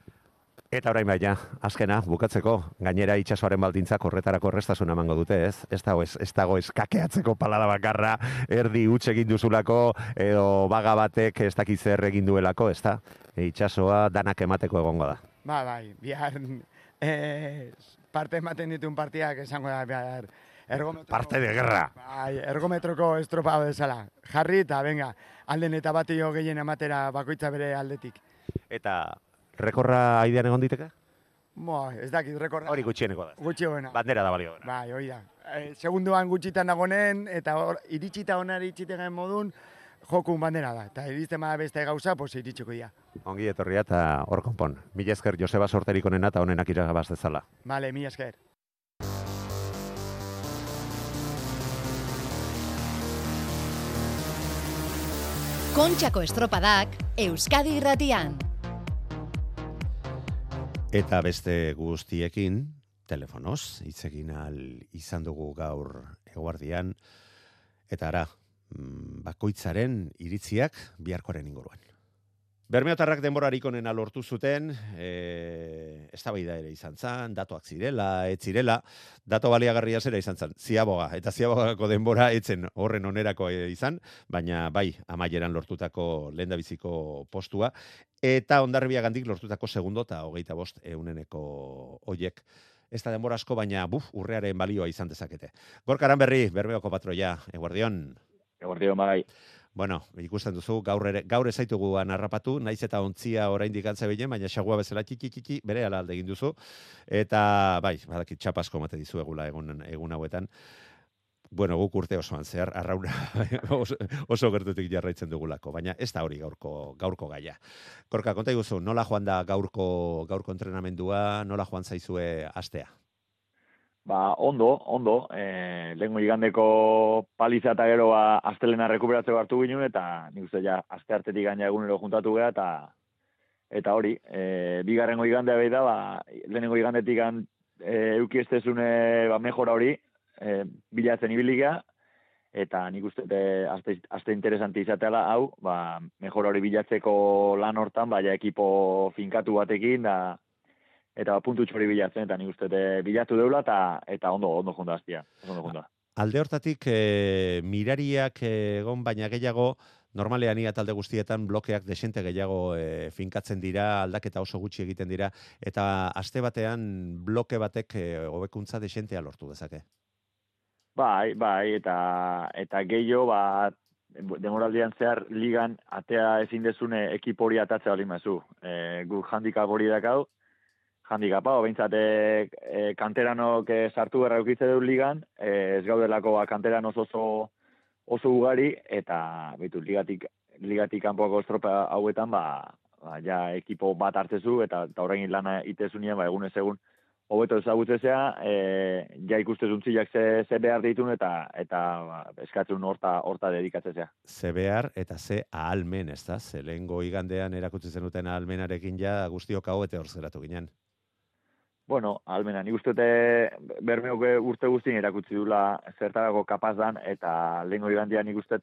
Eta orain baina, azkena, bukatzeko, gainera itsasoaren baldintzak horretarako errestasuna emango dute, ez? Ez dago, ez, ez dago eskakeatzeko palada bakarra, erdi huts egin duzulako, edo baga batek ez dakit zer egin duelako, ez da? E, itsasoa danak emateko egongo da. Ba, bai, bihar eh, parte ematen dituen partiak esango da, bihar, ergometro... Parte de guerra. Bai, ergometroko estropado desala. Jarri eta, venga, alden eta batio gehien ematera bakoitza bere aldetik. Eta rekorra aidean egon diteke? Bo, ez dakit, rekorra. Hori gutxieneko da. Gutxiena. Bandera da balio. Bai, hori da. E, segunduan gutxitan dagonen, eta hor, iritsita onari iritsiten modun, jokun bandera da. Eta iristen bada beste gauza, pues iritsiko dira. Ongi etorria eta hor konpon. Mila esker Joseba sorterik onena eta honenak iragabaz dezala. Vale, mila esker. Kontxako estropadak Euskadi irratian. Eta beste guztiekin, telefonoz, hitz egin al izan dugu gaur eguardian, eta ara, mm, bakoitzaren iritziak biharkoren inguruan. Bermeotarrak denborarik onena lortu zuten, e, ez ere izan zan, datoak zirela, ez zirela, dato baliagarria zera izan zan, ziaboga, eta ziabogako denbora etzen horren onerako izan, baina bai, amaieran lortutako lendabiziko postua, eta ondarribia gandik lortutako segundo eta hogeita bost euneneko oiek. Ez da denbora asko, baina buf, urrearen balioa izan dezakete. Gorkaran berri, bermeoko patroia, eguardion. Eguardion, bai. Bueno, ikusten duzu, gaur ere, gaur ezaitugu narrapatu, naiz eta ontzia oraindik antza bilen, baina xagua bezala txiki bere ala alde egin duzu. Eta, bai, badakit txapasko mate dizu egula egun, egun hauetan. Bueno, guk urte osoan zehar, arrauna oso, oso gertutik jarraitzen dugulako, baina ez da hori gaurko, gaurko gaia. Korka, konta iguzu, nola joan da gaurko, gaurko entrenamendua, nola joan zaizue astea? Ba, ondo, ondo, e, lehenko igandeko paliza eta gero ba, astelena rekuperatzeko hartu ginen, eta nik uste ja, aste hartetik gaina egunero juntatu geha, eta eta hori, e, bigarrengo igandea behi da, ba, lehenengo igandetik gan, e, euki estezune ba, mejora hori, e, bilatzen ibiligea, eta nik uste e, aste, aste interesanti izateala hau, ba, mejora hori bilatzeko lan hortan, baina ekipo finkatu batekin, da, eta puntu txori bilatzen, eta nik uste bilatu deula, eta, eta ondo, ondo jonda aztia. Ondo jonda. Alde hortatik, e, mirariak egon baina gehiago, normalean ia talde guztietan blokeak desente gehiago e, finkatzen dira, aldaketa oso gutxi egiten dira, eta aste batean bloke batek e, hobekuntza desentea lortu dezake. Bai, bai, eta eta gehiago, ba, demoraldian zehar ligan atea ezin dezune ekipo hori atatzea bali mazu. E, gu handikap hori dakau, handikap hau, behintzat e, kanteranok e, sartu berra eukitze du ligan, e, ez gaudelako ba, kanteran oso oso, oso ugari, eta bitu, ligatik, ligatik kanpoako estropa hauetan, ba, ba, ja ekipo bat hartzezu, eta, eta horregin lana itezunien, ba, egunez egun, hobeto ezagutzezea, e, ja ikuste zuntziak ze, ze behar ditun eta eta ba, eskatzen horta, horta dedikatzezea. Ze behar eta ze ahalmen, ez da? Ze lehen igandean erakutsi zenuten ahalmenarekin ja guztiok hau eta horzeratu ginen. Bueno, ahalmena, nik uste bermeok urte guztien erakutsi dula zertarako kapaz dan eta lehen igandean nik uste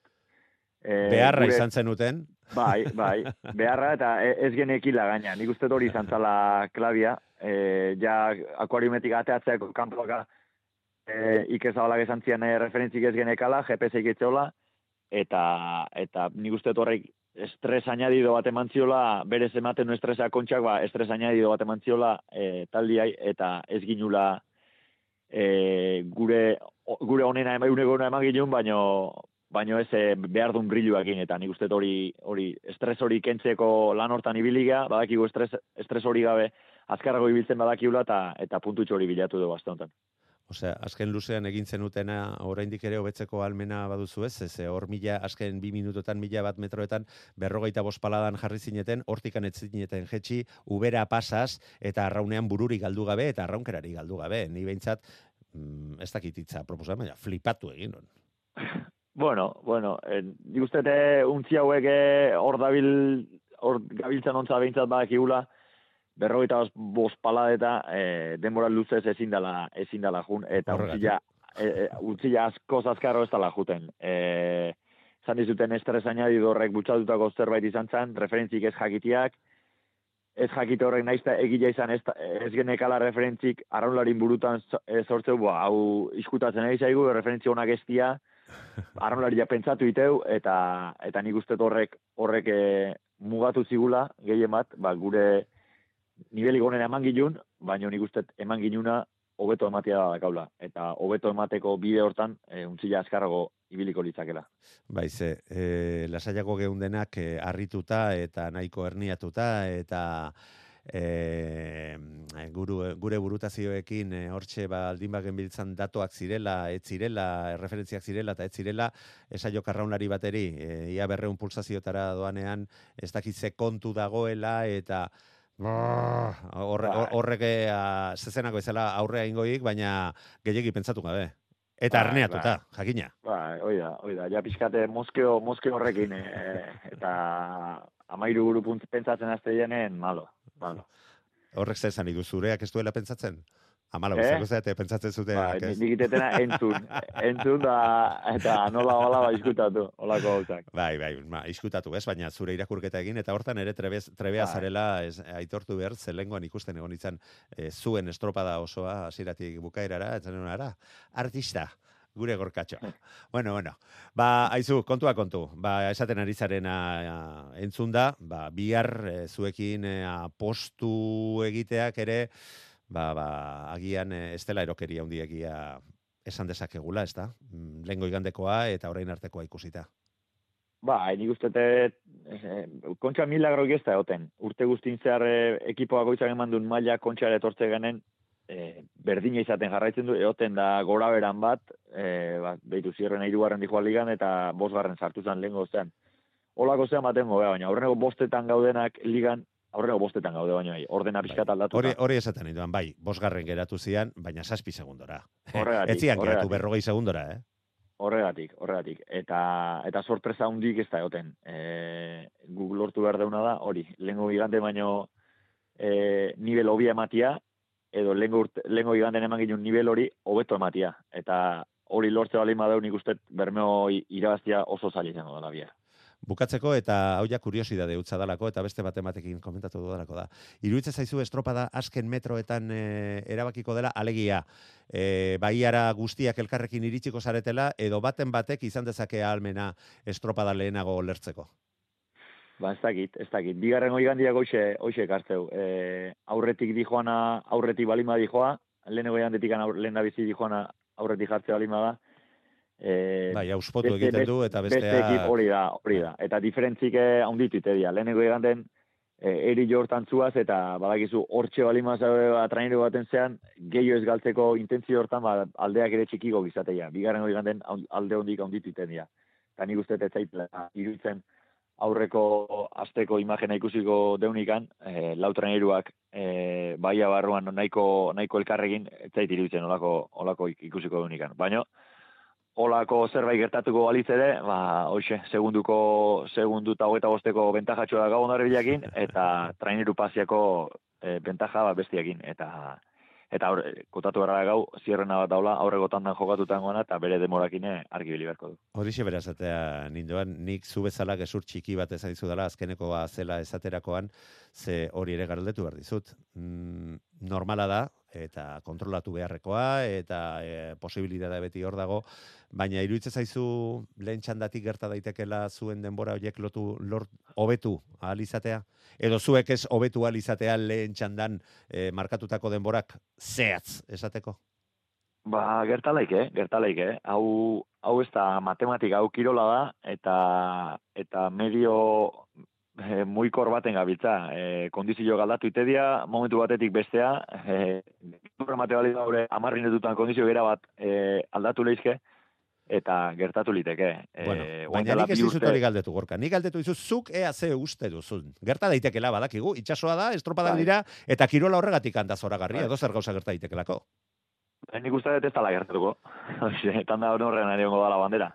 E, beharra gure... izan zenuten. Bai, bai, beharra eta e, ez genekila gaina. Nik uste hori izan zala klabia, e, ja akuariumetik ateatzeako kanpoaka e, ikezabalak esan zian e, referentzik ez genekala, GPS iketxola, eta, eta nik uste horrek estres añadido bat emantziola, berez ematen estresa kontxak, ba, estres añadido bat emantziola e, taldiai, eta ez ginula e, gure gure honena eman eman ginen, baino, baino ez e, behar duen brilluakin, eta nik uste hori, hori estres hori kentzeko lan hortan ibiliga, badakigu estres, estres hori gabe, azkarrago ibiltzen badakiula eta eta puntutxo hori bilatu dugu azte honetan. Osea, azken luzean egin zenutena oraindik ere hobetzeko almena baduzu ez, ez hor mila, azken bi minutotan, mila bat metroetan, berrogeita bospaladan jarri zineten, hortikan ez zineten jetxi, ubera pasaz, eta arraunean bururi galdu gabe, eta arraunkerari galdu gabe. Ni behintzat, mm, ez dakititza proposan, baina flipatu egin. Non. Bueno, bueno, eh, uste untzi hauek eh, hor dabil, hor gabiltzan ontza behintzat badakigula, berrogeita bost pala eta e, denbora luzez ezin dela, ezin dela jun, eta utzila, e, utzila asko zazkarro ez dela juten. E, zan dizuten estres añadidorrek butxatutako zerbait izan zen, referentzik ez jakitiak, ez jakite horrek naizta egila izan ez, ez genekala referentzik arraunlarin burutan sortzeu, ba, hau iskutatzen ari zaigu, referentzi honak estia, arraunlaria pentsatu iteu, eta, eta nik uste horrek, horrek e, mugatu zigula, gehien bat, ba, gure nivelik honen eman gilun, baina nik uste eman ginuna hobeto ematea da kaula. Eta hobeto emateko bide hortan, e, untzila azkarrago ibiliko litzakela. Baize, e, lasaiako geundenak e, arrituta eta nahiko herniatuta eta e, guru, gure burutazioekin e, hortxe ba, aldin bagen biltzan datuak zirela, ez zirela, referentziak zirela eta ez zirela, esaio karraunari bateri, e, ia berreun pulsaziotara doanean, ez dakitze kontu dagoela eta bai. Horrek uh, zezenako izela aurrea ingoik, baina gehiagi pentsatu gabe. Eta bai, arneatuta, bai. jakina. Bai, oida, oida, ja pixkate moskeo, moskeo horrekin, e, eta amairu guru pentsatzen azte malo, malo. Horrek zezan, zureak ez duela pentsatzen? Amala, eh? guztako pentsatzen zuten. Ba, nik itetena entzun. entzun da, eta nola hola ba iskutatu, holako gauzak. Bai, bai, ma, iskutatu, ez, baina zure irakurketa egin, eta hortan ere trebez, trebea bai. zarela ez, aitortu behar, zelengoan ikusten egon izan e, zuen estropada osoa, hasieratik bukaerara, etzen ara, artista gure gorkatxo. bueno, bueno. Ba, aizu, kontua kontu. Ba, esaten ari zaren entzun da, ba, bihar e, zuekin e, postu egiteak ere, ba, ba, agian eh, ez dela erokeria hundiegia esan dezakegula, ez da? Mm, Lengo igandekoa eta orain artekoa ikusita. Ba, nik uste e, kontxa milagro gizta egoten. Urte guztin zehar e, ekipoa goitzak eman duen maila kontxa etortze genen, e, berdina izaten jarraitzen du, egoten da gora beran bat, e, ba, behitu zirren eirugarren dihua ligan, eta bosgarren sartu zen lehen goztean. Olako zean baten gobe, baina aurreneko bostetan gaudenak ligan aurreko bostetan gaude baina bai, ordena pixkat bai. aldatu. Hori, hori esaten duan, bai, bosgarren geratu zian, baina saspi segundora. Horregatik. Ez zian geratu berrogei segundora, eh? Horregatik, horregatik. Eta, eta sorpresa hundik ez da egoten. E, Google lortu behar deuna da, hori, lehenko gigante baino e, nivel hobia ematia, edo lehenko giganten eman ginen nivel hori hobeto ematia. Eta hori lortze bali madeu nik uste bermeo irabaztia oso zaila izango da bia. Bukatzeko eta hau ja kuriosidade utza dalako eta beste bat ematekin komentatu dudalako da. Iruitze zaizu estropada azken metroetan e, erabakiko dela alegia. E, baiara guztiak elkarrekin iritsiko zaretela edo baten batek izan dezake almena estropada lehenago lertzeko. Ba, ez dakit, ez dakit. Bigarren diak hoxe, hoxe kartzeu. E, aurretik dijoana, aurretik balima dijoa, lehenago egan detik lehen da bizi dijoana aurretik jartzea balima da, E, Bai, auspotu beste- egiten du beste- eta Beste bestea... ekip hori da, hori da. Eta diferentzik eh, haunditut edia. Lehenengo eganten, e, eri jortan zuaz, eta badakizu hortxe balimaz atrainero baten zean, gehiago ez galtzeko intentzio hortan, ba, aldeak ere txikiko gizateia. Bigarren hori ganten alde hondik haunditut edia. Eta nik uste ez zaitela, iruditzen aurreko asteko imagena ikusiko deunikan, e, lau traineruak e, baia barruan nahiko, nahiko elkarrekin, ez zait iruditzen olako, olako ikusiko deunikan. Baina, olako zerbait gertatuko balitz ere, ba, hoxe, segunduko, segundu eta hogeita bosteko bentajatxoa da gau bilakin, eta traineru pasiako e, bentaja ba, bestiakin. Eta, eta aur, kotatu gara gau, zierrena bat daula, aurreko tandan jokatutan goana, eta bere demorakine argi bili beharko du. Horixe berazatea nindoan, nik zu bezala gezur txiki bat esan dizu dela, azkenekoa zela esaterakoan, ze hori ere garaldetu behar dizut. Mm, normala da, eta kontrolatu beharrekoa, eta e, posibilitatea beti hor dago, baina iruditzen zaizu lehen txandatik gerta daitekela zuen denbora horiek lotu, lort, hobetu ahal? Edo zuek ez hobetu ahal izatea lehen txandan e, markatutako denborak zehatz esateko? Ba, gertalaik, eh? gertalaik, eh? Hau, hau ez da matematika, hau kirola da, eta, eta medio e, muikor baten gabiltza. E, kondizio galdatu itedia, momentu batetik bestea, e, mate bali gaure, amarrinetutan kondizio gera bat e, aldatu leizke, eta gertatu liteke. E, Bueno, orain baina nik ez dizut hori galdetu, gorka. Nik galdetu dizut, zuk ea ze uste duzun. Gerta daitekela badakigu, itxasoa da, estropadak Bai. dira, eta kirola horregatik handa zoragarria, Bai. edo zer gauza gerta daitekelako. Eh, Nik uste dut ez dala gertatuko. Hoxe, tanda horren ari da bandera.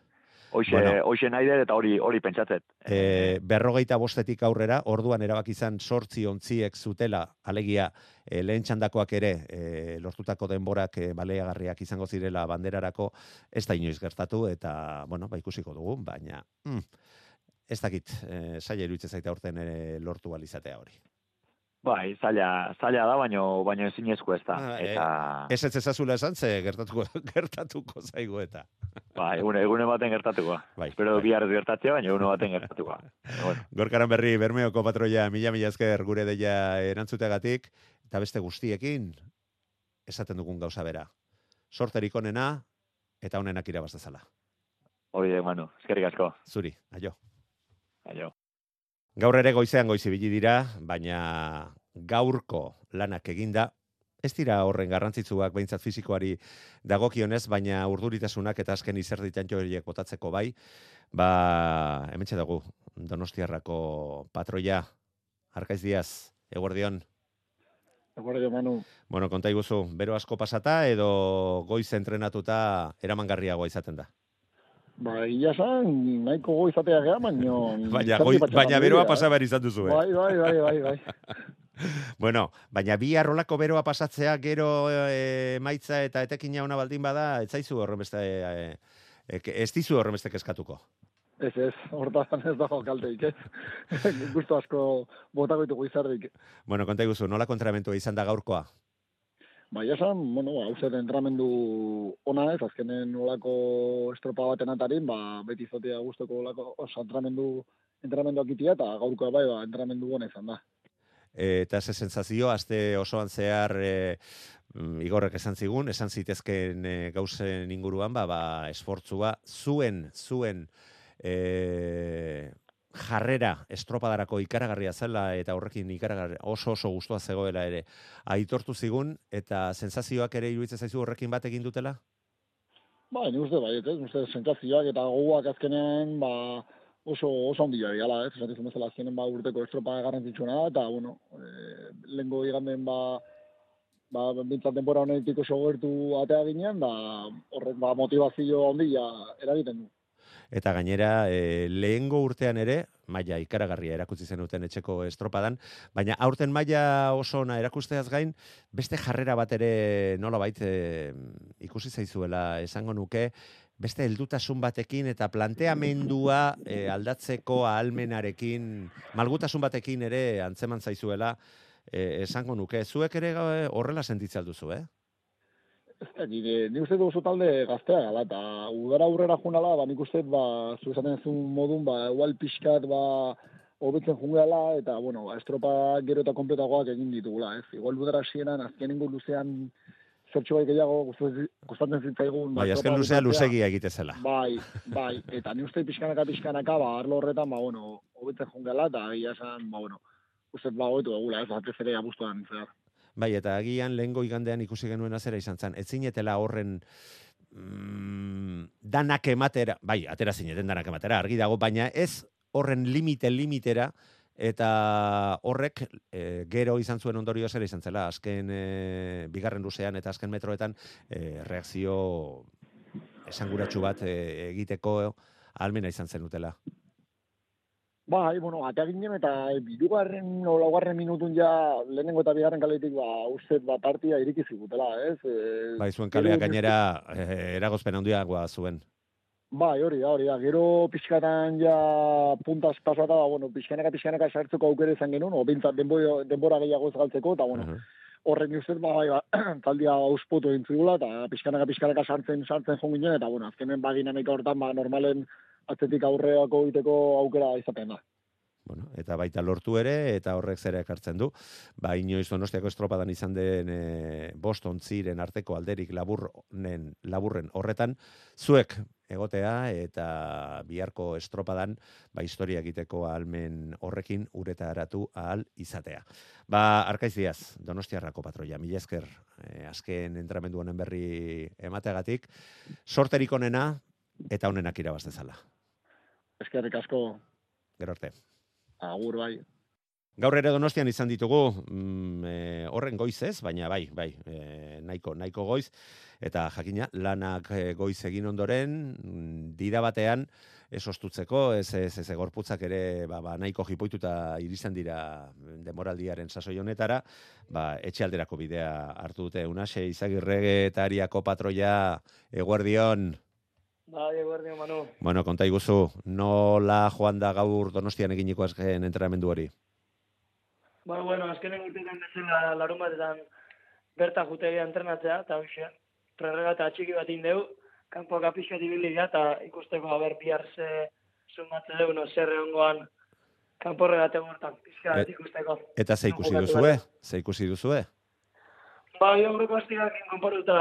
Hoxe, Bueno. hoxe nahi dut eta hori hori pentsatzet. E, berrogeita bostetik aurrera, orduan erabaki izan sortzi ontziek zutela, alegia e, lehen txandakoak ere e, lortutako denborak e, baleagarriak izango zirela banderarako, ez da inoiz gertatu, eta, bueno, ba ikusiko dugu, baina, mm, ez dakit, e, saia iruditzen zaita urten ere lortu balizatea hori. Bai, zaila, zaila da, baino, baino ezinezko ez da. Ah, eh, eta, Ez ez ezazula esan, ze gertatuko, gertatuko zaigu eta. bai, egune, egune baten gertatuko. Bai, Espero bihar ez gertatzea, baina egune baten gertatuko. bueno, Gorkaran berri, Bermeoko patroia, mila mila esker gure deia erantzuteagatik, eta beste guztiekin, esaten dugun gauza bera. Sorterik onena, eta onenak irabaz dezala. hori de, Manu, eskerrik asko. Zuri, aio. Aio. Gaur ere goizean goizi bili dira, baina gaurko lanak eginda, ez dira horren garrantzitsuak behintzat fizikoari dagokionez, baina urduritasunak eta azken izerditan horiek botatzeko bai, ba, hemen dugu, Donostiarrako patroia, Arkaiz Diaz, eguerdion. Eguerdio, Manu. Bueno, konta iguzu, bero asko pasata edo goiz entrenatuta eramangarriagoa izaten da. Ba, egia esan, nahiko goizatea gea, baina... Baina, goi, baina beroa eh? pasa behar izan duzu, eh? Bai, bai, bai, bai, bai. Bueno, baina bi arrolako beroa pasatzea gero e, maitza eta etekina ona baldin bada, ez zaizu horrenbeste, e, e, ez dizu horrenbeste eskatuko. Ez, ez, hortan ez dago kalteik, ez. Gusto asko botako ditugu izarrik. Bueno, konta iguzu, nola kontramentua izan da gaurkoa? Bai, esan, bueno, hau zer entramendu ona ez, azkenen nolako estropa baten atarin, ba, beti izatea guztoko olako, osa, entramendu, entramenduak itia, eta gaurkoa bai, ba, entramendu ona izan da. E, eta ze sensazio, aste osoan zehar e, igorrek esan zigun, esan zitezken e, gauzen inguruan, ba, ba, esfortzua, zuen, zuen, e, jarrera estropadarako ikaragarria zela eta horrekin ikaragarria oso oso gustoa zegoela ere aitortu zigun eta sensazioak ere iruditzen zaizu horrekin bat egin dutela? Ba, ni uste bai, ez, uste sensazioak eta gogoak azkenean, ba, oso oso handia diala, ez, dizun bezala azkenen ba urteko estropa garrantzitsuena da, eta, bueno, e, lehenko iganden ba, ba, bintzat denbora honetik oso gertu atea ginen, da horrek ba, motivazio handia eragiten du. Eta gainera, e, lehengo urtean ere, maila ikaragarria erakutsi zenuten etxeko estropadan, baina aurten maila oso ona erakusteaz gain, beste jarrera bat ere nola bait ikusi zaizuela esango nuke, beste heldutasun batekin eta planteamendua e, aldatzeko ahalmenarekin, malgutasun batekin ere antzeman zaizuela, e, esango nuke. Zuek ere horrela sentitzen duzu, eh? Ez da, nire, ni uste duzu talde gaztea gala, eta udara aurrera junala, ba, nik uste, ba, zu esaten zuen modun, ba, igual pixkat, ba, hobetzen jungela, eta, bueno, ba, estropa gero eta kompletagoak egin ditugula, ez? Igual udara hasieran azkenengo luzean zertxo bai gehiago gustatzen zitzaigun. Bai, ba, azken estropa luzea luzegia egite zela. Bai, bai, eta ni uste pixkanaka pixkanaka, ba, arlo horretan, ba, bueno, hobetzen jungela, eta egia esan, ba, bueno, uste ba, hobetu egula, ez, batez ere abuztuan zehar. Bai, eta agian lehengo igandean ikusi genuen azera izan zen. Ez zinetela horren mm, danak ematera, bai, atera zineten danak ematera, argi dago, baina ez horren limite limitera, eta horrek e, gero izan zuen ondorio zera izan zela, azken e, bigarren luzean eta azken metroetan e, reakzio esanguratsu bat e, egiteko almena izan zenutela. Bai, bueno, atea eta e, birugarren o laugarren minutun ja lehenengo eta bigarren kaletik ba uste ba partia iriki zigutela, ez? E, Bai, zuen kalea gainera e, eragozpen handiagoa zuen. Bai, hori da, hori da. Gero pixkatan ja puntas pasata, ba, bueno, pixkanaka pixkanaka sartzeko aukera izan genuen, o bintzat denbora, denbora gehiago ez galtzeko, eta bueno, horren ustez, ba, bai, ba, taldia auspotu egin zigula, eta pixkanaka pixkanaka sartzen, sartzen joan ginen, eta bueno, azkenen ba dinamika hortan, ba, normalen atzetik aurreako egiteko aukera izaten da. Bueno, eta baita lortu ere, eta horrek zera ekartzen du. Ba, inoiz donostiako estropadan izan den e, boston ziren arteko alderik laburren, laburren horretan, zuek egotea eta biharko estropadan ba, historia egiteko ahalmen horrekin ureta aratu ahal izatea. Ba, arkaiziaz, donostiarrako patroia, mila esker, e, azken entramendu honen berri emateagatik, sorterik onena eta honenak irabaz dezala. Eskerrik asko, Gero arte. agur bai. Gaur ere Donostian izan ditugu, mm, e, horren goiz ez, baina bai, bai, e, nahiko, nahiko goiz, eta jakina, lanak e, goiz egin ondoren, mm, dira batean, ez ostutzeko, ez, ez, ez gorputzak ere ba, ba, nahiko jipoituta irizan dira demoraldiaren sasoi honetara, ba, etxealderako bidea hartu dute unase, izagirre eta ariako patroia eguerdion, Bai, eguerdio, Manu. bueno, konta iguzu, nola joan da gaur Donostian eginiko azken entrenamendu hori? Ba, bueno, azkenen urtetan bezala larun batetan berta jutegia entrenatzea, eta hoxe, prerregata txiki bat indeu, kanpoak apiskat ibili dira, eta ikusteko haber bihar ze sumatze deu, no, zer egongoan kanpo regate hortan, pixka E- ikusteko. Eta ze ikusi duzue? Ze ikusi duzue? Ba, jo aurreko astigak konporuta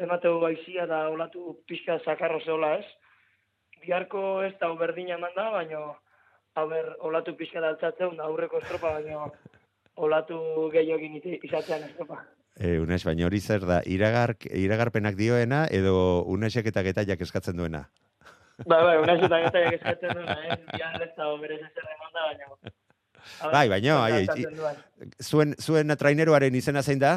emateu baizia eta olatu pixka zakarro zeola ez. Biharko ez da berdina eman da, baina haber olatu pixka da altzatzen, da aurreko estropa, baina olatu gehiagin izatzean estropa. E, Unes, baina hori zer da, iragar, iragarpenak dioena edo Unesek eta getaiak eskatzen duena? Bai, bai, una zuta geta eskatzen duena, eh? Ez da berez ezer eman da, baina... Bai, baina, ai, ai, altzatzen duan. zuen, zuen traineroaren izena zein da?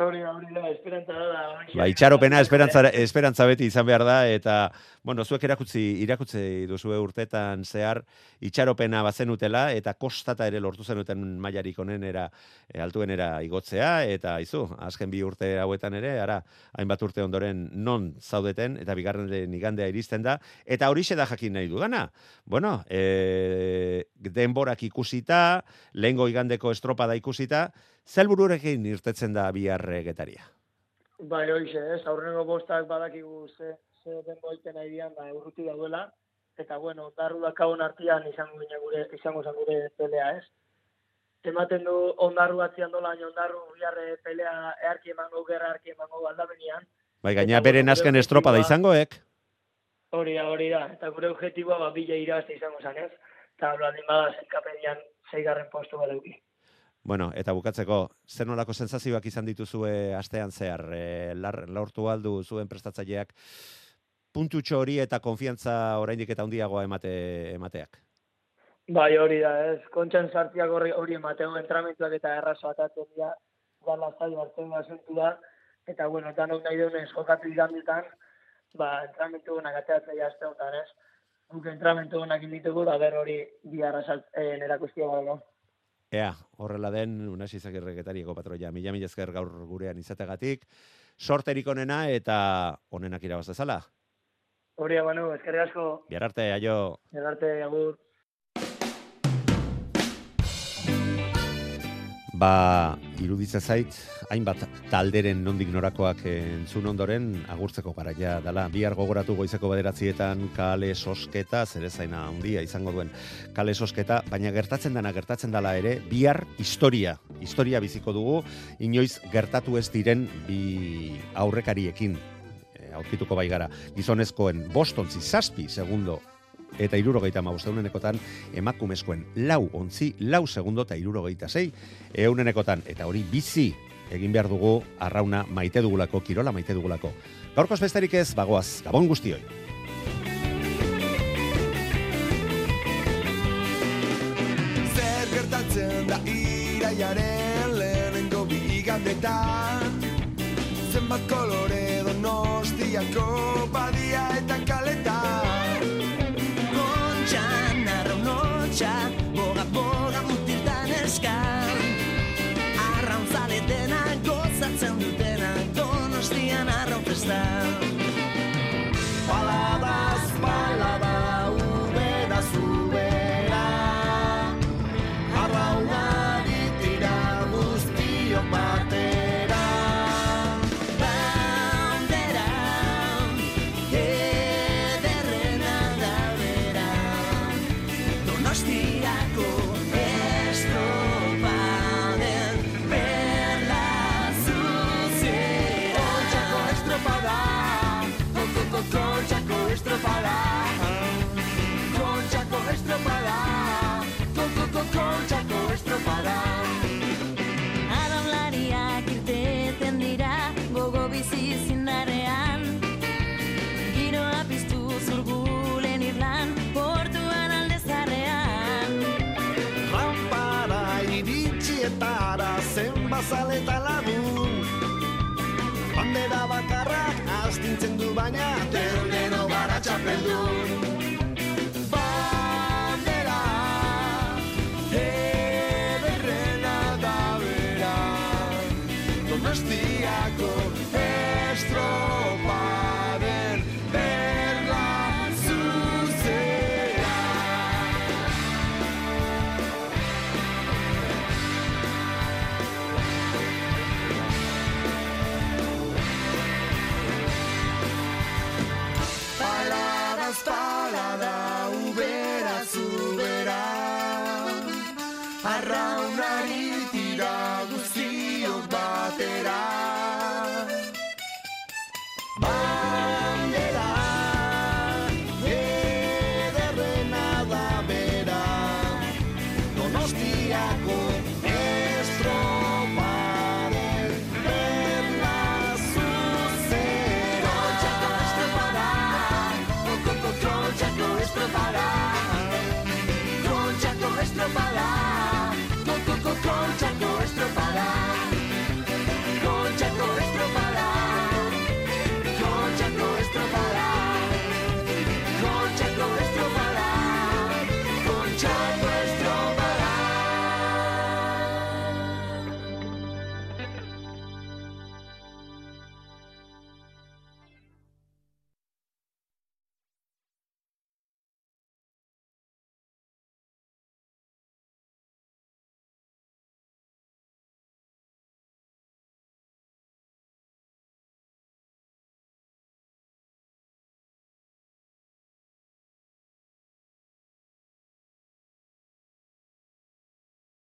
Hori da, hori da, esperantza da. Ba, itxaropena, esperantza, esperantza beti izan behar da, eta, bueno, zuek erakutzi, irakutzi duzue urtetan zehar, itxaropena bazenutela, eta kostata ere lortu zenuten mailarik onenera, e, altuenera igotzea, eta izu, azken bi urte hauetan ere, ara, hainbat urte ondoren non zaudeten, eta bigarren igandea iristen da, eta horixe da jakin nahi dudana. Bueno, e, denborak ikusita, lehengo igandeko estropada ikusita, zelbururekin irtetzen da biharre getaria. Bai, hoize, ez, aurrengo bostak badakigu ze, ze denbo egiten nahi dian, ba, urruti daudela, eta bueno, darru dakagun artian izango gine gure, izango zen gure pelea, ez? Ematen du ondarru batzian dola, ondarru biharre pelea earki emango, gerra earki emango aldabenian. Bai, gaina beren azken estropada objektiboa- izangoek, Hori da, hori da, eta gure objetiboa ba, bila irabazte izango zen, ez? Eta bladin bada zenkapedian zeigarren postu bat. Bueno, eta bukatzeko, zer nolako sensazioak izan dituzue astean zehar, e, lar, lortu aldu zuen prestatzaileak puntutxo hori eta konfiantza oraindik eta handiagoa emate, emateak. Bai, hori da, ez. Kontxan sartiak hori, hori emateo entramentuak eta errazo atatzen dira, gala zai hartzen asuntu da, eta bueno, danok nahi dunez jokatu igandetan, ba, entramentu honak ateatzea jazte honetan, ez? Guk entramentu honak inditugu, da ber hori biharra saltzen erakustia badago. Ea, horrela den, unasi izagirreketarieko patroia, mila mila esker gaur gurean izategatik, sorterik onena eta onenak irabaz dezala. Hori Manu, eskerrik asko, Bihar arte, aio. arte, agur. Ba, iruditzen zait, hainbat talderen nondik norakoak entzun ondoren agurtzeko garaia dala. Bihar gogoratu goizeko baderatzietan kale sosketa, zerezaina handia izango duen kale sosketa, baina gertatzen dana gertatzen dala ere, bihar historia historia biziko dugu, inoiz gertatu ez diren bi aurrekariekin aurkituko bai gara. Gizonezkoen bostontzi zazpi segundo eta irurogeita mausteunenekotan emakumezkoen lau ontzi, lau segundo eta irurogeita zei eunenekotan. Eta hori bizi egin behar dugu arrauna maite dugulako, kirola maite dugulako. Gaurkoz besterik ez, bagoaz, gabon guztioi. Zer gertatzen da iraiaren lehenengo bigandetan Zenbat kolore donostiako badia eta kaletan Kontxan, arraunotxa, boga boga mutiltan eskan Arraun zaletena gozatzen dutena donostian arraun festan kontxako estropada. Araulariak irteten dira gogo bizi zindarean Giroa piztu zurgulen irlan portuan alde zarrean. Rampara iritsietara zen bazaleta lagun Bandera bakarrak astintzen du baina Terdeno gara